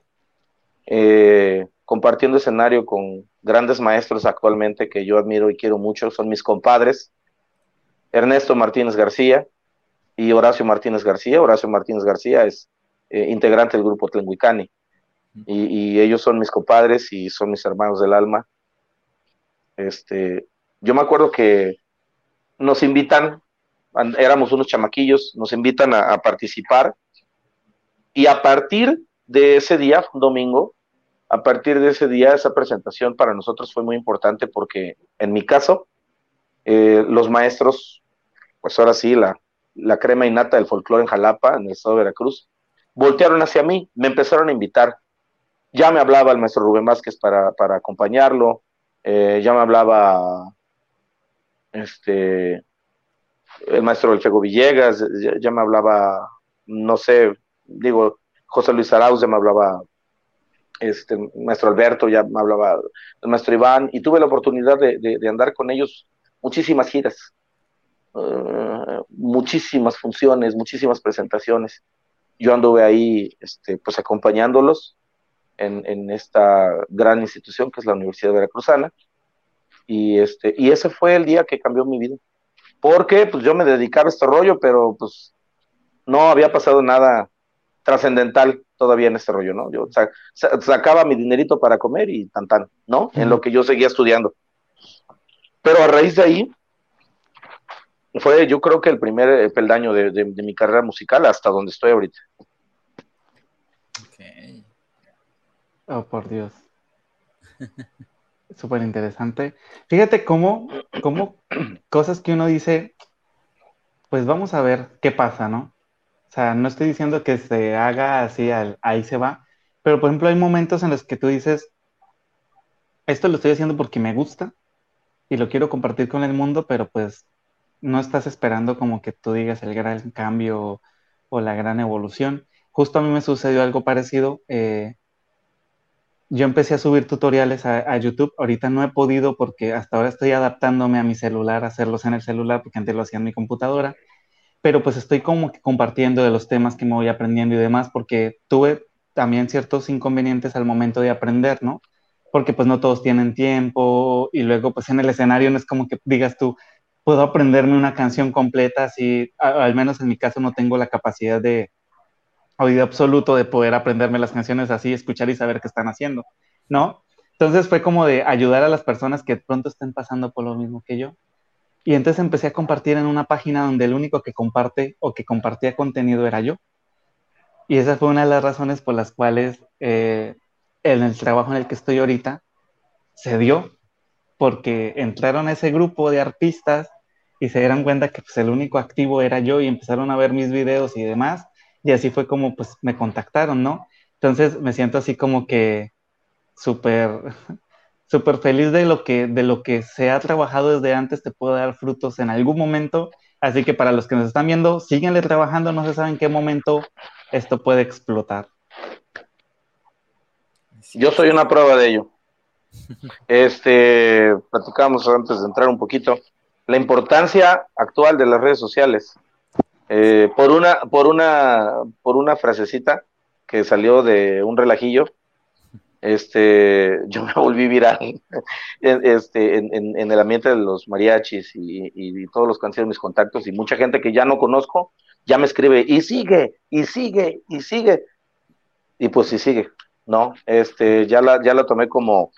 eh, compartiendo escenario con grandes maestros actualmente que yo admiro y quiero mucho, son mis compadres, Ernesto Martínez García y Horacio Martínez García. Horacio Martínez García es eh, integrante del grupo Tlenguicani y, ellos son mis compadres y son mis hermanos del alma. Este, yo me acuerdo que nos invitan éramos unos chamaquillos, nos invitan a, participar y a partir de ese día, domingo, a partir de ese día, esa presentación para nosotros fue muy importante porque en mi caso, eh, los maestros, pues ahora sí, la, la crema innata del folclore en Jalapa, en el estado de Veracruz, voltearon hacia mí, me empezaron a invitar. Ya me hablaba el maestro Rubén Vázquez para, para acompañarlo, eh, ya me hablaba este, el maestro Elfego Villegas, ya, me hablaba, no sé, digo, José Luis Arauz ya me hablaba, este, maestro Alberto ya me hablaba, el maestro Iván, y tuve la oportunidad de, andar con ellos muchísimas giras, eh, muchísimas funciones, muchísimas presentaciones. Yo anduve ahí, este, pues acompañándolos en, en esta gran institución que es la Universidad Veracruzana, y este, y ese fue el día que cambió mi vida porque pues yo me dedicaba a este rollo, pero pues no había pasado nada trascendental todavía en este rollo, ¿no? Yo sacaba mi dinerito para comer y tan tan, ¿no? En lo que yo seguía estudiando. Pero a raíz de ahí, fue yo creo que el primer peldaño de, mi carrera musical hasta donde estoy ahorita. Ok. Oh, por Dios. Súper interesante. Fíjate cómo, cómo cosas que uno dice, pues vamos a ver qué pasa, ¿no? O sea, no estoy diciendo que se haga así, ahí se va, pero por ejemplo hay momentos en los que tú dices, esto lo estoy haciendo porque me gusta y lo quiero compartir con el mundo, pero pues no estás esperando como que tú digas el gran cambio o, la gran evolución. Justo a mí me sucedió algo parecido. Eh, yo empecé a subir tutoriales a, YouTube. Ahorita no he podido porque hasta ahora estoy adaptándome a mi celular, a hacerlos en el celular, porque antes lo hacía en mi computadora. Pero pues estoy como que compartiendo de los temas que me voy aprendiendo y demás, porque tuve también ciertos inconvenientes al momento de aprender, ¿no? Porque pues no todos tienen tiempo y luego pues en el escenario no es como que digas tú, puedo aprenderme una canción completa, así, al menos en mi caso no tengo la capacidad de, oído absoluto de poder aprenderme las canciones así, escuchar y saber qué están haciendo, ¿no? Entonces fue como de ayudar a las personas que pronto estén pasando por lo mismo que yo. Y entonces empecé a compartir en una página donde el único que comparte o que compartía contenido era yo. Y esa fue una de las razones por las cuales eh, en el trabajo en el que estoy ahorita se dio porque entraron a ese grupo de artistas y se dieron cuenta que pues, el único activo era yo y empezaron a ver mis videos y demás y así fue como pues me contactaron, ¿no? Entonces me siento así como que súper súper feliz de lo que de lo que se ha trabajado desde antes te puede dar frutos en algún momento. Así que para los que nos están viendo síguenle trabajando no se sabe en qué momento esto puede explotar. Yo soy una prueba de ello. Este platicamos antes de entrar un poquito la importancia actual de las redes sociales. Eh, por una por una por una frasecita que salió de un relajillo este, yo me volví viral este, en, el ambiente de los mariachis y, todos los que mis contactos y mucha gente que ya no conozco ya me escribe y sigue, y sigue, y sigue. Y pues sí sigue, ¿no? Este, ya la, ya la tomé como,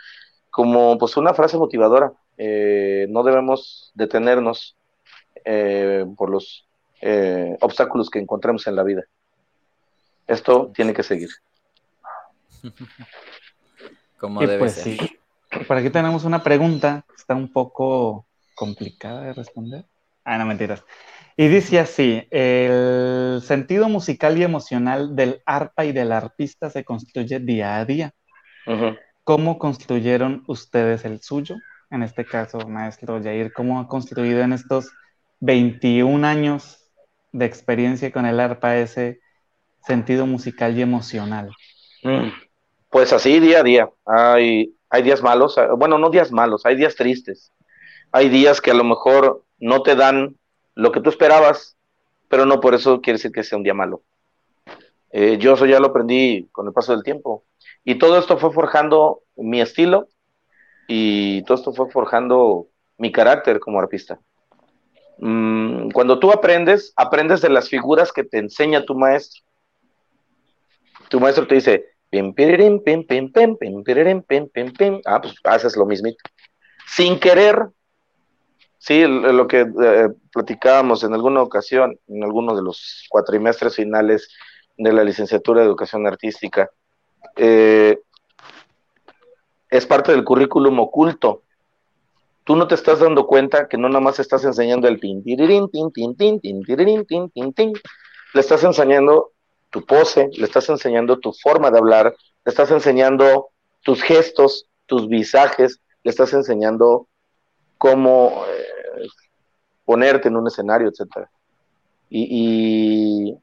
como pues una frase motivadora. Eh, no debemos detenernos eh, por los eh, obstáculos que encontremos en la vida. Esto tiene que seguir. Como debe pues ser. Sí. Por aquí tenemos una pregunta que está un poco complicada de responder. Ah, no, mentiras. Y dice así, el sentido musical y emocional del arpa y del arpista se construye día a día. ¿Cómo construyeron ustedes el suyo? En este caso, maestro Jair, ¿cómo ha construido en estos 21 años de experiencia con el arpa ese sentido musical y emocional? Mm. Pues así día a día. Hay, hay días malos, eh, bueno, no días malos, hay días tristes. Hay días que a lo mejor no te dan lo que tú esperabas, pero no por eso quiere decir que sea un día malo. Eh, yo eso ya lo aprendí con el paso del tiempo. Y todo esto fue forjando mi estilo y todo esto fue forjando mi carácter como artista. Mm, cuando tú aprendes, aprendes de las figuras que te enseña tu maestro. Tu maestro te dice, Pim, pim, pim, pim, pim, pim, pim, pim. Ah, pues haces lo mismito. Sin querer. Sí, eh, lo que eh, platicábamos en alguna ocasión, en alguno de los cuatrimestres finales de la licenciatura de educación artística, eh, es parte del currículum oculto. Tú no te estás dando cuenta que no nada más estás enseñando el tin, tirirín, tin, tin, tin, tin, tirirín, tin, tin, tin. Le estás enseñando tu pose, le estás enseñando tu forma de hablar, le estás enseñando tus gestos, tus visajes, le estás enseñando cómo eh, ponerte en un escenario, etc. Y,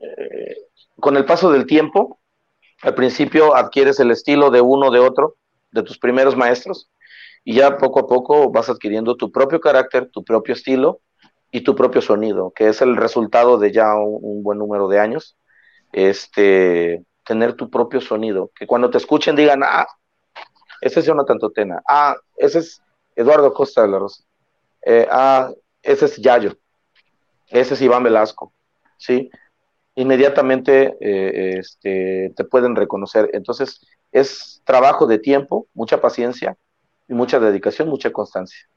eh, con el paso del tiempo, al principio adquieres el estilo de uno de otro, de tus primeros maestros, y ya poco a poco vas adquiriendo tu propio carácter, tu propio estilo, y tu propio sonido, que es el resultado de ya un, buen número de años, este, tener tu propio sonido, que cuando te escuchen digan, ah, ese es Jonathan Totena, ah, ese es Eduardo Costa de la Rosa, eh, ah, ese es Yayo, ese es Iván Velasco, ¿sí? Inmediatamente eh, este, te pueden reconocer. Entonces, es trabajo de tiempo, mucha paciencia y mucha dedicación, mucha constancia.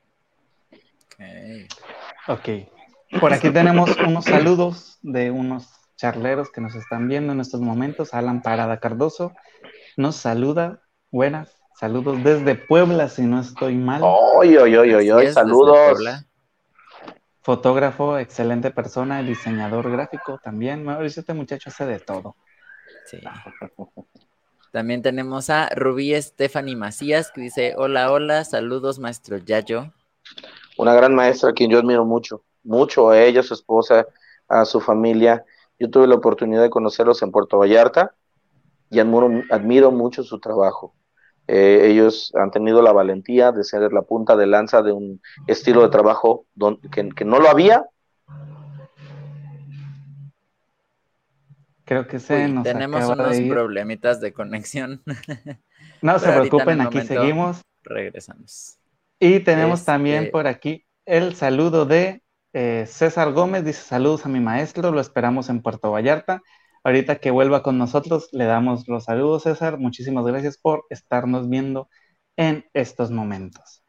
Ok. Por aquí tenemos unos saludos de unos charleros que nos están viendo en estos momentos. Alan Parada Cardoso nos saluda. Buenas. Saludos desde Puebla, si no estoy mal. ¡Oy, oy, oy, oy! Saludos. Fotógrafo, excelente persona, diseñador gráfico también. Este muchacho hace de todo. Sí. También tenemos a Rubí Stephanie Macías que dice: Hola, hola, saludos, maestro Yayo una gran maestra a quien yo admiro mucho, mucho a ella, a su esposa, a su familia. Yo tuve la oportunidad de conocerlos en Puerto Vallarta y admiro, mucho su trabajo. Eh, ellos han tenido la valentía de ser la punta de lanza de un estilo de trabajo que, no lo había. Creo que se nos tenemos unos problemitas de conexión. No se preocupen, aquí seguimos. Regresamos. Y tenemos también este por aquí el saludo de eh, César Gómez, dice saludos a mi maestro, lo esperamos en Puerto Vallarta. Ahorita que vuelva con nosotros, le damos los saludos, César. Muchísimas gracias por estarnos viendo en estos momentos.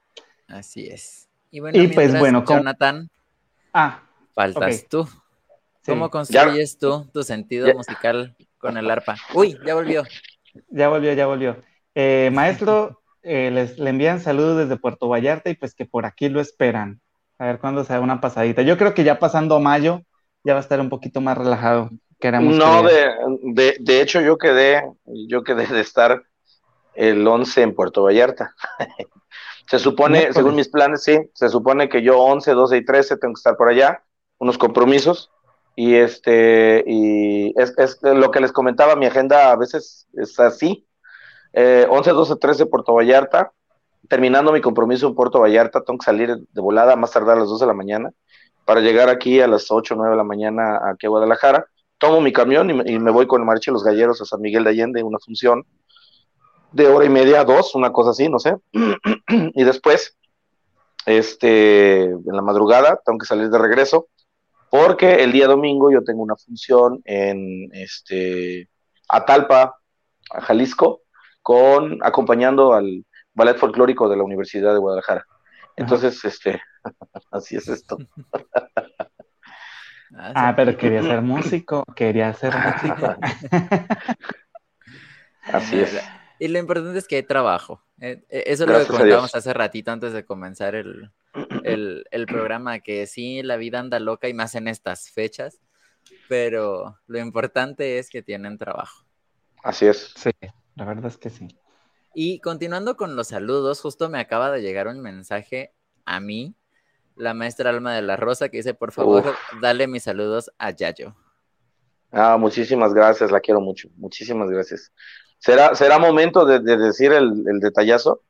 Así es. Y bueno, pues bueno, Jonathan, ah, faltas tú. ¿Cómo construyes tú tu sentido musical con el arpa? Uy, ya volvió. Ya volvió, ya volvió. Eh, maestro, eh, les, le envían saludos desde Puerto Vallarta y pues que por aquí lo esperan. A ver cuándo se da una pasadita. Yo creo que ya pasando mayo ya va a estar un poquito más relajado. Queremos no, de, de, hecho yo quedé, yo quedé de estar el 11 en Puerto Vallarta. se supone, según mis planes, sí, se supone que yo 11, 12 y 13 tengo que estar por allá, unos compromisos. Y este, y es, es lo que les comentaba, mi agenda a veces es así. Eh, 11, 12, 13 Puerto Vallarta. Terminando mi compromiso en Puerto Vallarta, tengo que salir de volada, más tardar a las 12 de la mañana, para llegar aquí a las 8 o 9 de la mañana aquí a Guadalajara. Tomo mi camión y me, voy con el Marche Los Galleros a San Miguel de Allende, una función de hora y media, dos, una cosa así, no sé. y después, este, en la madrugada, tengo que salir de regreso porque el día domingo yo tengo una función en este Atalpa, Jalisco, con acompañando al ballet folclórico de la Universidad de Guadalajara. Entonces, este, así es esto. Ah, ah pero quería ser músico, quería ser músico. así es. Y lo importante es que hay trabajo. Eh, eh, eso es lo que comentábamos hace ratito antes de comenzar el, el, programa, que sí, la vida anda loca y más en estas fechas, pero lo importante es que tienen trabajo. Así es. Sí, la verdad es que sí. Y continuando con los saludos, justo me acaba de llegar un mensaje a mí, la maestra Alma de la Rosa, que dice, por favor, dale mis saludos a Yayo. Ah, muchísimas gracias, la quiero mucho, muchísimas gracias. ¿Será, será momento de, decir el, detallazo?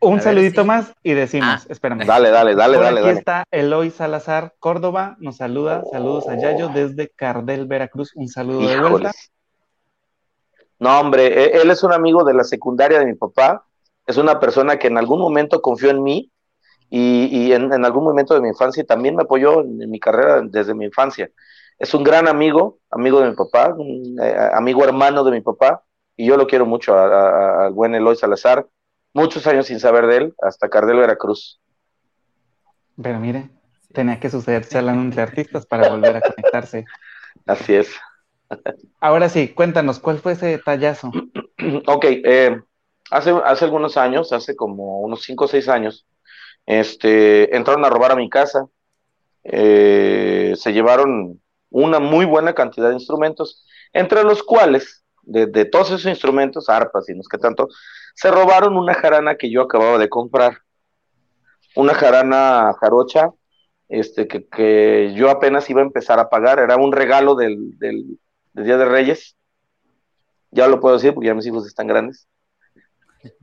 Un saludito más y decimos, ah. espérame. Dale, dale, dale, dale. Aquí está Eloy Salazar Córdoba, nos saluda, saludos a Yayo desde Cardel, Veracruz, un saludo de vuelta. No, hombre, e, él es un amigo de la secundaria de mi papá, es una persona que en algún momento confió en mí y, en, algún momento de mi infancia también me apoyó en mi carrera desde mi infancia es un gran amigo, amigo de mi papá, un, eh, amigo hermano de mi papá, y yo lo quiero mucho al buen Eloy Salazar, muchos años sin saber de él, hasta Cardel Veracruz. Pero mire, tenía que suceder charlando entre artistas para volver a conectarse. Así es. Ahora sí, cuéntanos, ¿cuál fue ese detallazo? ok, eh, hace, hace algunos años, hace como unos 5 o 6 años, este, entraron a robar a mi casa, eh, se llevaron una muy buena cantidad de instrumentos, entre los cuales, de, todos esos instrumentos, arpas y no que tanto, se robaron una jarana que yo acababa de comprar, una jarana jarocha, este, que, yo apenas iba a empezar a pagar, era un regalo del, Día de Reyes, ya lo puedo decir porque ya mis hijos están grandes.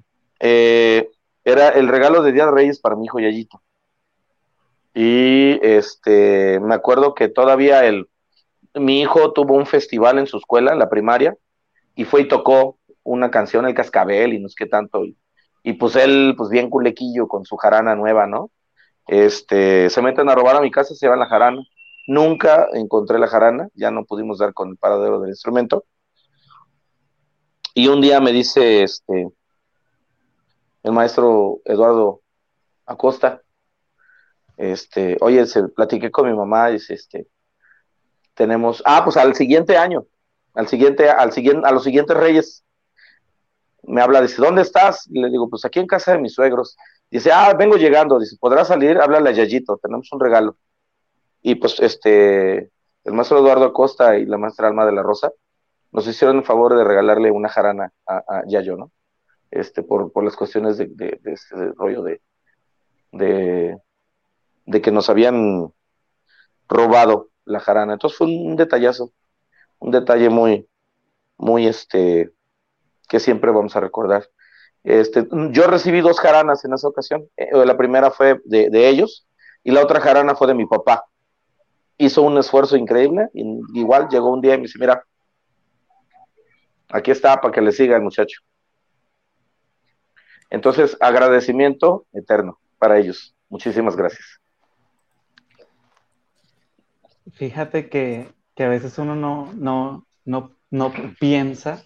Eh, era el regalo de Día de Reyes para mi hijo Yayito. Y este, me acuerdo que todavía el, mi hijo tuvo un festival en su escuela, en la primaria, y fue y tocó una canción, El Cascabel, y no es que tanto, y, pues él, pues bien culequillo con su jarana nueva, ¿no? Este, se meten a robar a mi casa, se llevan la jarana. Nunca encontré la jarana, ya no pudimos dar con el paradero del instrumento. Y un día me dice este el maestro Eduardo Acosta, este, oye, se platiqué con mi mamá, dice, este, tenemos, ah, pues al siguiente año, al siguiente, al siguiente, a los siguientes reyes, me habla, dice, ¿dónde estás? Y le digo, pues aquí en casa de mis suegros. Dice, ah, vengo llegando, dice, ¿podrás salir? Háblale a Yayito, tenemos un regalo. Y pues este, el maestro Eduardo Acosta y la maestra Alma de la Rosa nos hicieron el favor de regalarle una jarana a, Yayo, ¿no? Este, por, por las cuestiones de, de, este rollo de, de, de que nos habían robado la jarana. Entonces fue un detallazo, un detalle muy, muy este, que siempre vamos a recordar. Este, yo recibí dos jaranas en esa ocasión. Eh, la primera fue de, ellos y la otra jarana fue de mi papá. Hizo un esfuerzo increíble. Y igual llegó un día y me dice, mira, aquí está para que le siga el muchacho. Entonces, agradecimiento eterno para ellos. Muchísimas gracias. Fíjate que, a veces uno no, no, no, no piensa,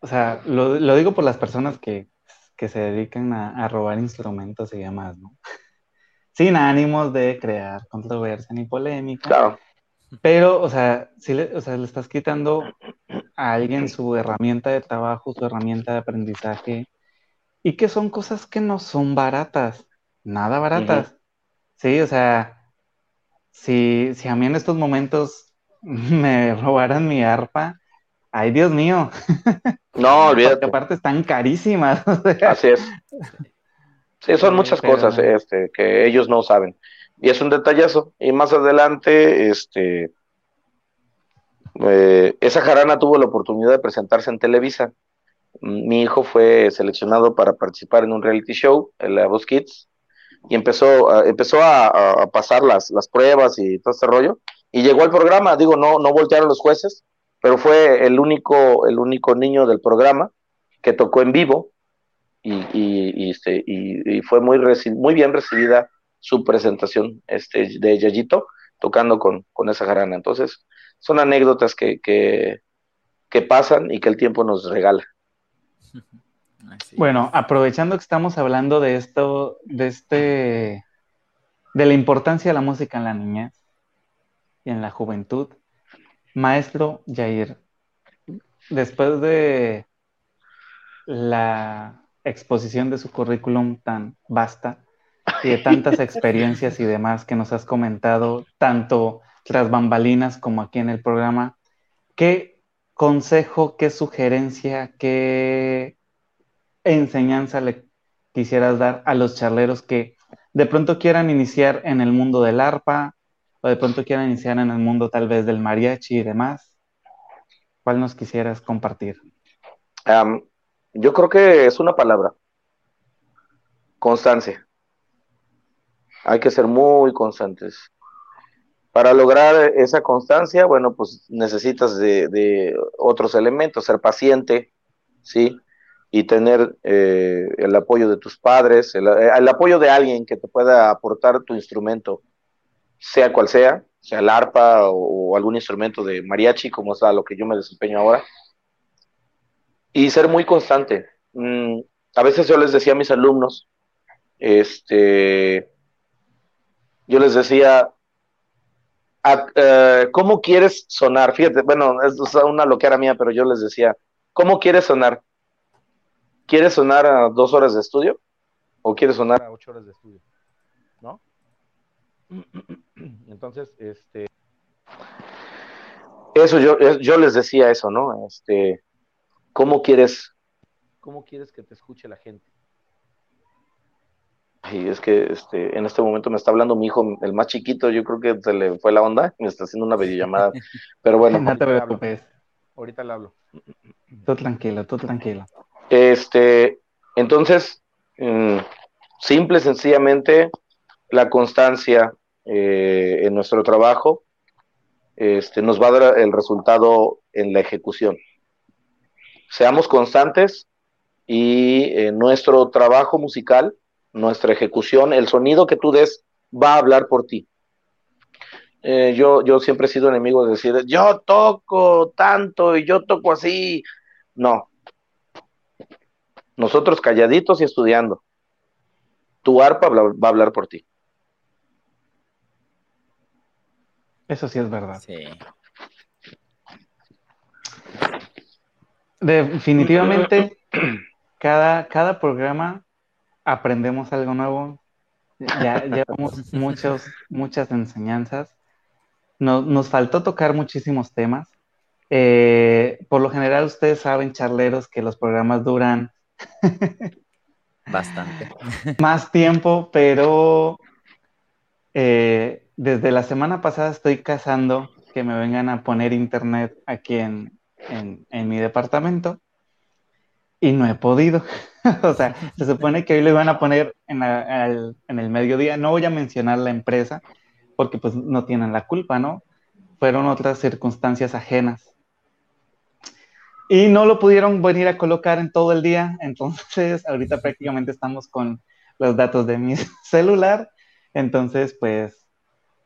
o sea, lo, digo por las personas que, se dedican a, robar instrumentos y demás, ¿no? Sin ánimos de crear controversia ni polémica. Claro. Pero, o sea, si le, o sea, le estás quitando a alguien su herramienta de trabajo, su herramienta de aprendizaje, y que son cosas que no son baratas, nada baratas. Sí, o sea, si, si a mí en estos momentos me robaran mi arpa, ay Dios mío. No, olvídate. Porque aparte están carísimas. Así es. Sí, son muchas cosas este, que ellos no saben. Y es un detallazo. Y más adelante, este, eh, esa jarana tuvo la oportunidad de presentarse en Televisa. Mi hijo fue seleccionado para participar en un reality show, en la Voz Kids, y empezó, a, empezó a, pasar las, las, pruebas y todo este rollo. Y llegó al programa, digo, no, no voltearon los jueces, pero fue el único, el único niño del programa que tocó en vivo y, y, este, y, fue muy, muy bien recibida su presentación este, de Yayito tocando con, con esa jarana. Entonces, son anécdotas que, que, que pasan y que el tiempo nos regala. Bueno, aprovechando que estamos hablando de esto, de este, de la importancia de la música en la niñez y en la juventud, maestro Jair, después de la exposición de su currículum tan vasta y de tantas experiencias y demás que nos has comentado, tanto tras bambalinas como aquí en el programa, ¿qué consejo, qué sugerencia, qué enseñanza le quisieras dar a los charleros que de pronto quieran iniciar en el mundo del arpa o de pronto quieran iniciar en el mundo tal vez del mariachi y demás? ¿Cuál nos quisieras compartir? Yo creo que es una palabra, constancia. Hay que ser muy constantes. Para lograr esa constancia, bueno, pues necesitas de, otros elementos, ser paciente, ¿sí? Y tener eh, el apoyo de tus padres, el, apoyo de alguien que te pueda aportar tu instrumento, sea cual sea, sea el arpa o, algún instrumento de mariachi, como es lo que yo me desempeño ahora. Y ser muy constante. Mm, a veces yo les decía a mis alumnos, este, yo les decía, eh, ¿cómo quieres sonar? Fíjate, bueno, es una loquera mía, pero yo les decía, ¿cómo quieres sonar? ¿Quieres sonar a dos horas de estudio? ¿O quieres sonar a ocho horas de estudio? ¿No? Entonces, este. Eso yo, yo les decía eso, ¿no? Este, ¿cómo quieres, cómo quieres que te escuche la gente? Y es que este, en este momento me está hablando mi hijo, el más chiquito, yo creo que se le fue la onda, me está haciendo una videollamada. Pero bueno. no te preocupes. Ahorita le hablo. Todo tranquilo, todo tranquilo. Este, entonces, mm, simple, sencillamente, la constancia eh, en nuestro trabajo este, nos va a dar el resultado en la ejecución. Seamos constantes y en nuestro trabajo musical nuestra ejecución, el sonido que tú des va a hablar por ti. Eh, yo, yo siempre he sido enemigo de decir, yo toco tanto y yo toco así. No. Nosotros calladitos y estudiando. Tu arpa va a hablar por ti. Eso sí es verdad. Sí. Definitivamente, cada, cada programa aprendemos algo nuevo, ya llevamos muchos, muchas enseñanzas. Nos, faltó tocar muchísimos temas. Eh, por lo general, ustedes saben, charleros, que los programas duran bastante más tiempo, pero eh, desde la semana pasada estoy cazando que me vengan a poner internet aquí en, en mi departamento y no he podido. o sea, se supone que hoy lo iban a poner en, el mediodía. No voy a mencionar la empresa porque pues no tienen la culpa, ¿no? Fueron otras circunstancias ajenas. Y no lo pudieron venir a colocar en todo el día, entonces ahorita prácticamente estamos con los datos de mi celular, entonces pues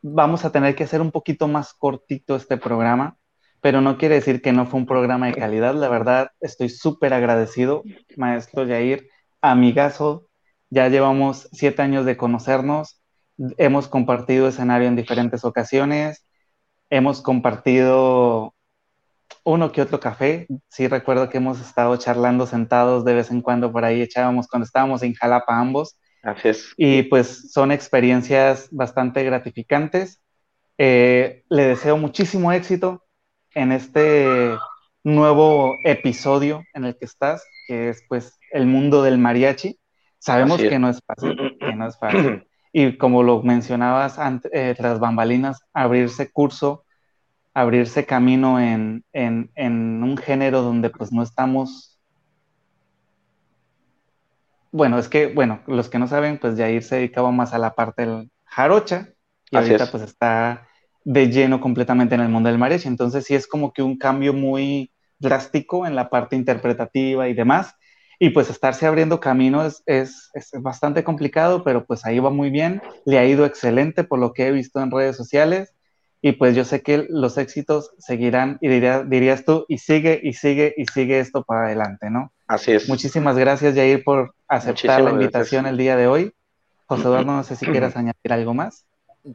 vamos a tener que hacer un poquito más cortito este programa pero no quiere decir que no fue un programa de calidad. La verdad, estoy súper agradecido, maestro Yair, amigazo. Ya llevamos siete años de conocernos, hemos compartido escenario en diferentes ocasiones, hemos compartido uno que otro café. Sí recuerdo que hemos estado charlando sentados de vez en cuando por ahí, echábamos cuando estábamos en Jalapa ambos. Así es. Y pues son experiencias bastante gratificantes. Eh, le deseo muchísimo éxito en este nuevo episodio en el que estás, que es pues el mundo del mariachi. Sabemos que no es fácil, que no es fácil. Y como lo mencionabas antes, eh, tras bambalinas, abrirse curso, abrirse camino en, en, en, un género donde pues no estamos... Bueno, es que, bueno, los que no saben, pues Jair se dedicaba más a la parte del jarocha y ahorita pues está de lleno completamente en el mundo del mariachi. Entonces sí es como que un cambio muy drástico en la parte interpretativa y demás. Y pues estarse abriendo camino es, es, bastante complicado, pero pues ahí va muy bien. Le ha ido excelente por lo que he visto en redes sociales. Y pues yo sé que los éxitos seguirán, y dirías tú, y sigue, y sigue, y sigue esto para adelante, ¿no? Así es. Muchísimas gracias, Jair, por aceptar la invitación el día de hoy. José Eduardo, no sé si quieras añadir algo más.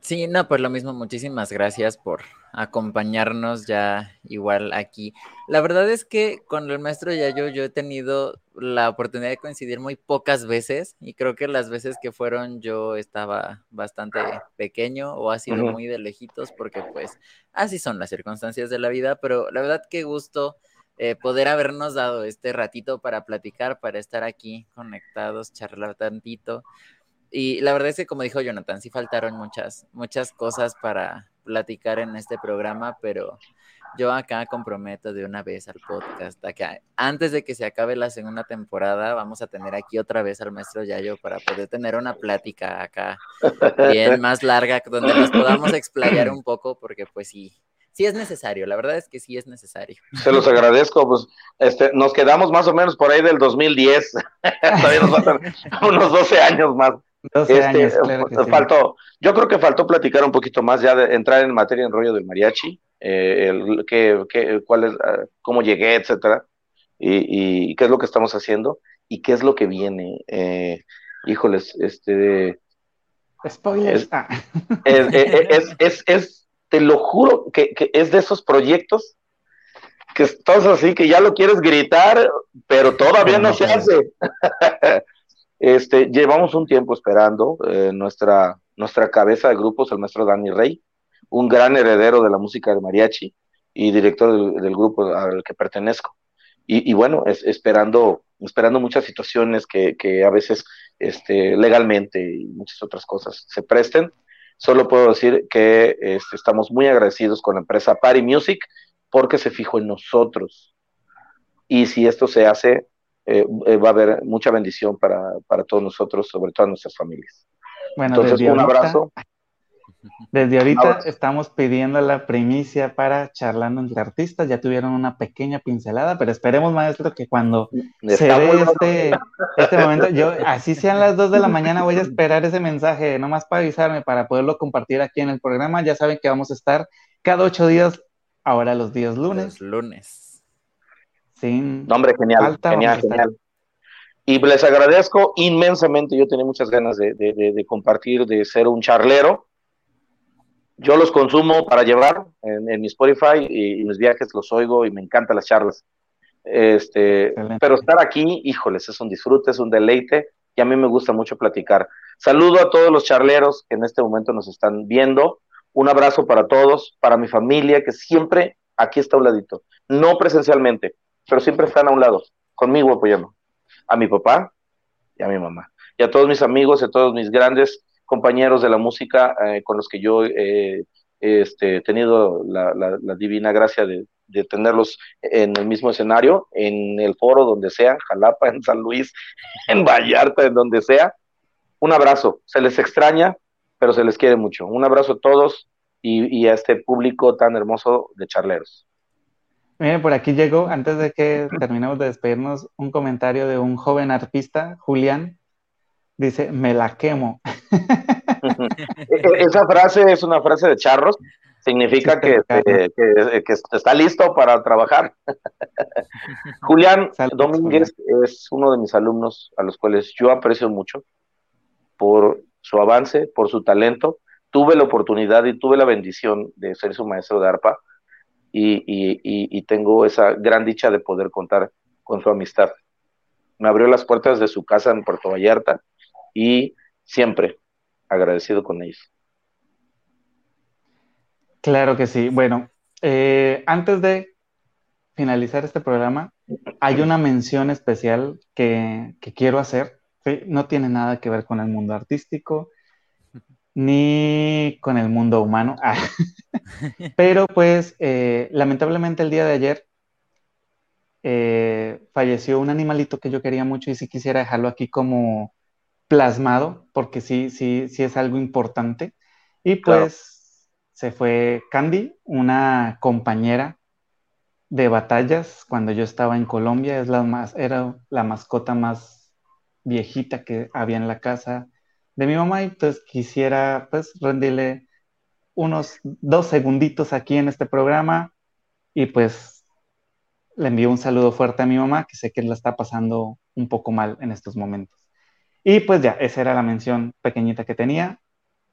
Sí, no, pues lo mismo, muchísimas gracias por acompañarnos ya igual aquí. La verdad es que con el maestro Yayo yo he tenido la oportunidad de coincidir muy pocas veces y creo que las veces que fueron yo estaba bastante pequeño o ha sido muy de lejitos porque pues así son las circunstancias de la vida, pero la verdad que gusto eh, poder habernos dado este ratito para platicar, para estar aquí conectados, charlar tantito. Y la verdad es que, como dijo Jonathan, sí faltaron muchas, muchas cosas para platicar en este programa, pero yo acá comprometo de una vez al podcast, acá, antes de que se acabe la segunda temporada, vamos a tener aquí otra vez al maestro Yayo para poder tener una plática acá bien más larga, donde nos podamos explayar un poco, porque pues sí, sí es necesario, la verdad es que sí es necesario. Se los agradezco, pues este, nos quedamos más o menos por ahí del 2010, todavía nos faltan unos 12 años más. Este, faltó, Yo creo que faltó platicar un poquito más, ya de entrar en materia en rollo del mariachi, eh, el, cuál es, ah, cómo llegué, etcétera, y, qué es lo que estamos haciendo y qué es lo que viene. Eh, híjoles, este. Spoilers. Ah. Es, es, es, te lo juro que, que, es de esos proyectos que estás así, que ya lo quieres gritar, pero todavía no se hace. Este, llevamos un tiempo esperando eh, nuestra, nuestra cabeza de grupos, el maestro Dani Rey, un gran heredero de la música del mariachi y director del, grupo al que pertenezco. Y, bueno, es, esperando, esperando muchas situaciones que, que, a veces este, legalmente y muchas otras cosas se presten. Solo puedo decir que este, estamos muy agradecidos con la empresa Party Music porque se fijó en nosotros. Y si esto se hace, eh, eh, va a haber mucha bendición para, para, todos nosotros, sobre todo nuestras familias. Bueno, Entonces, un abrazo. Desde ahorita estamos pidiendo la primicia para charlando entre artistas. Ya tuvieron una pequeña pincelada, pero esperemos, maestro, que cuando se dé este, este momento, yo, así sean las dos de la mañana, voy a esperar ese mensaje, nomás para avisarme, para poderlo compartir aquí en el programa. Ya saben que vamos a estar cada ocho días, ahora los días lunes. Los lunes Sí. hombre, genial, genial, genial. Y les agradezco inmensamente. Yo tenía muchas ganas de, compartir, de ser un charlero. Yo los consumo para llevar en, mi Spotify y, mis viajes los oigo y me encantan las charlas. Este, pero estar aquí, híjoles, es un disfrute, es un deleite y a mí me gusta mucho platicar. Saludo a todos los charleros que en este momento nos están viendo. Un abrazo para todos, para mi familia que siempre aquí está a un ladito, no presencialmente, pero siempre están a un lado, conmigo apoyando, a mi papá y a mi mamá, y a todos mis amigos y a todos mis grandes compañeros de la música eh, con los que yo he este, tenido la, divina gracia de, tenerlos en el mismo escenario, en el foro, donde sea, en Jalapa, en San Luis, en Vallarta, en donde sea. Un abrazo, se les extraña, pero se les quiere mucho. Un abrazo a todos y a este público tan hermoso de charleros. Miren, por aquí llegó, antes de que terminemos de despedirnos, un comentario de un joven artista, Julián. Dice, me la quemo. E-, esa frase es una frase de charros. Significa que, está listo para trabajar. Julián Domínguez es uno de mis alumnos a los cuales yo aprecio mucho por su avance, por su talento. Tuve la oportunidad y tuve la bendición de ser su maestro de arpa y, tengo esa gran dicha de poder contar con su amistad. Me abrió las puertas de su casa en Puerto Vallarta y siempre agradecido con ellos. Claro que sí. Bueno, eh, antes de finalizar este programa, hay una mención especial que, quiero hacer. No tiene nada que ver con el mundo artístico ni con el mundo humano. Pero pues eh, lamentablemente el día de ayer eh, falleció un animalito que yo quería mucho y sí quisiera dejarlo aquí como plasmado, porque sí, sí, sí es algo importante. Y pues se fue Candy, una compañera de batallas cuando yo estaba en Colombia, es la más, era la mascota más viejita que había en la casa de mi mamá y pues quisiera pues rendirle unos dos segunditos aquí en este programa y pues le envío un saludo fuerte a mi mamá que sé que la está pasando un poco mal en estos momentos. Y pues ya, esa era la mención pequeñita que tenía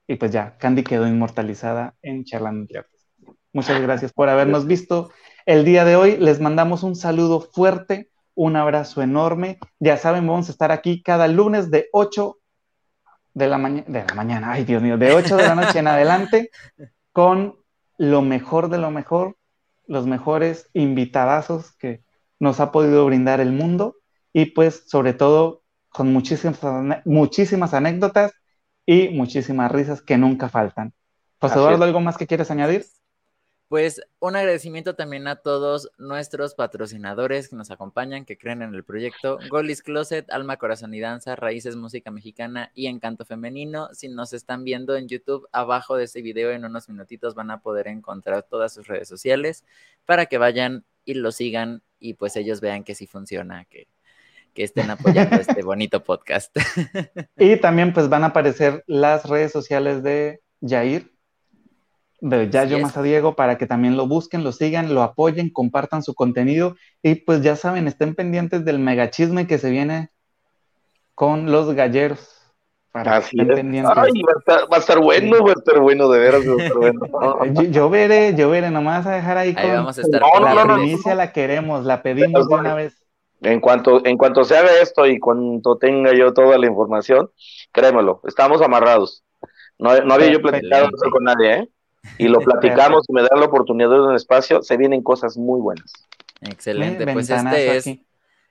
y pues ya, Candy quedó inmortalizada en Charlando entre Muchas gracias por habernos visto el día de hoy. Les mandamos un saludo fuerte, un abrazo enorme. Ya saben, vamos a estar aquí cada lunes de 8 de la, de la mañana, ay Dios mío, de 8 de la noche en adelante con lo mejor de lo mejor, los mejores invitadazos que nos ha podido brindar el mundo y pues sobre todo con muchísimas, muchísimas anécdotas y muchísimas risas que nunca faltan. José Eduardo, ¿algo más que quieres añadir? Pues un agradecimiento también a todos nuestros patrocinadores que nos acompañan, que creen en el proyecto Golis Closet, Alma, Corazón y Danza, Raíces Música Mexicana y Encanto Femenino. Si nos están viendo en YouTube, abajo de este video en unos minutitos van a poder encontrar todas sus redes sociales para que vayan y lo sigan y pues ellos vean que sí funciona, que, que estén apoyando este bonito podcast. y también pues van a aparecer las redes sociales de Jair de Yayo Más a Diego para que también lo busquen, lo sigan, lo apoyen, compartan su contenido y pues ya saben, estén pendientes del megachisme que se viene con los galleros. Para Así estén pendientes. va, a estar, bueno, va a estar bueno, de veras. yo, veré, yo veré, nomás a dejar ahí, con vamos a estar la primicia la queremos, la pedimos de una vez. En cuanto, en cuanto se haga esto y cuanto tenga yo toda la información, créemelo, estamos amarrados. No, no había yo platicado eso con nadie, ¿eh? Y lo platicamos y me dan la oportunidad de un espacio, se vienen cosas muy buenas. Excelente, pues este es,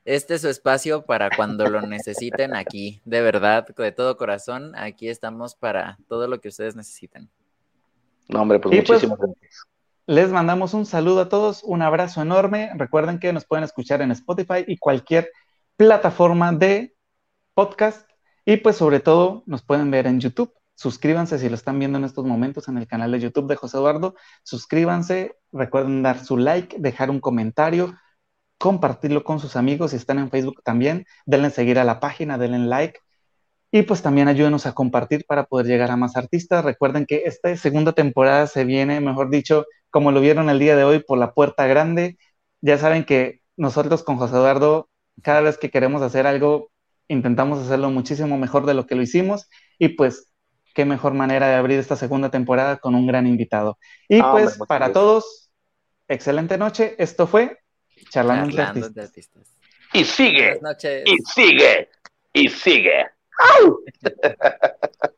este es su espacio para cuando lo necesiten aquí, de verdad, de todo corazón, aquí estamos para todo lo que ustedes necesiten. No, hombre, pues, pues muchísimas gracias. Les mandamos un saludo a todos, un abrazo enorme. Recuerden que nos pueden escuchar en Spotify y cualquier plataforma de podcast. Y pues sobre todo nos pueden ver en YouTube. Suscríbanse si lo están viendo en estos momentos en el canal de YouTube de José Eduardo. Suscríbanse, recuerden dar su like, dejar un comentario, compartirlo con sus amigos si están en Facebook también. Denle seguir a la página, denle like. Y pues también ayúdenos a compartir para poder llegar a más artistas. Recuerden que esta segunda temporada se viene, mejor dicho, como lo vieron el día de hoy, por la puerta grande. Ya saben que nosotros con José Eduardo, cada vez que queremos hacer algo, intentamos hacerlo muchísimo mejor de lo que lo hicimos. Y pues qué mejor manera de abrir esta segunda temporada con un gran invitado. Y ah, pues para todos, excelente noche. Esto fue Charlando, Charlando de Artistas. Y sigue. Y sigue. Y sigue. ¡Au!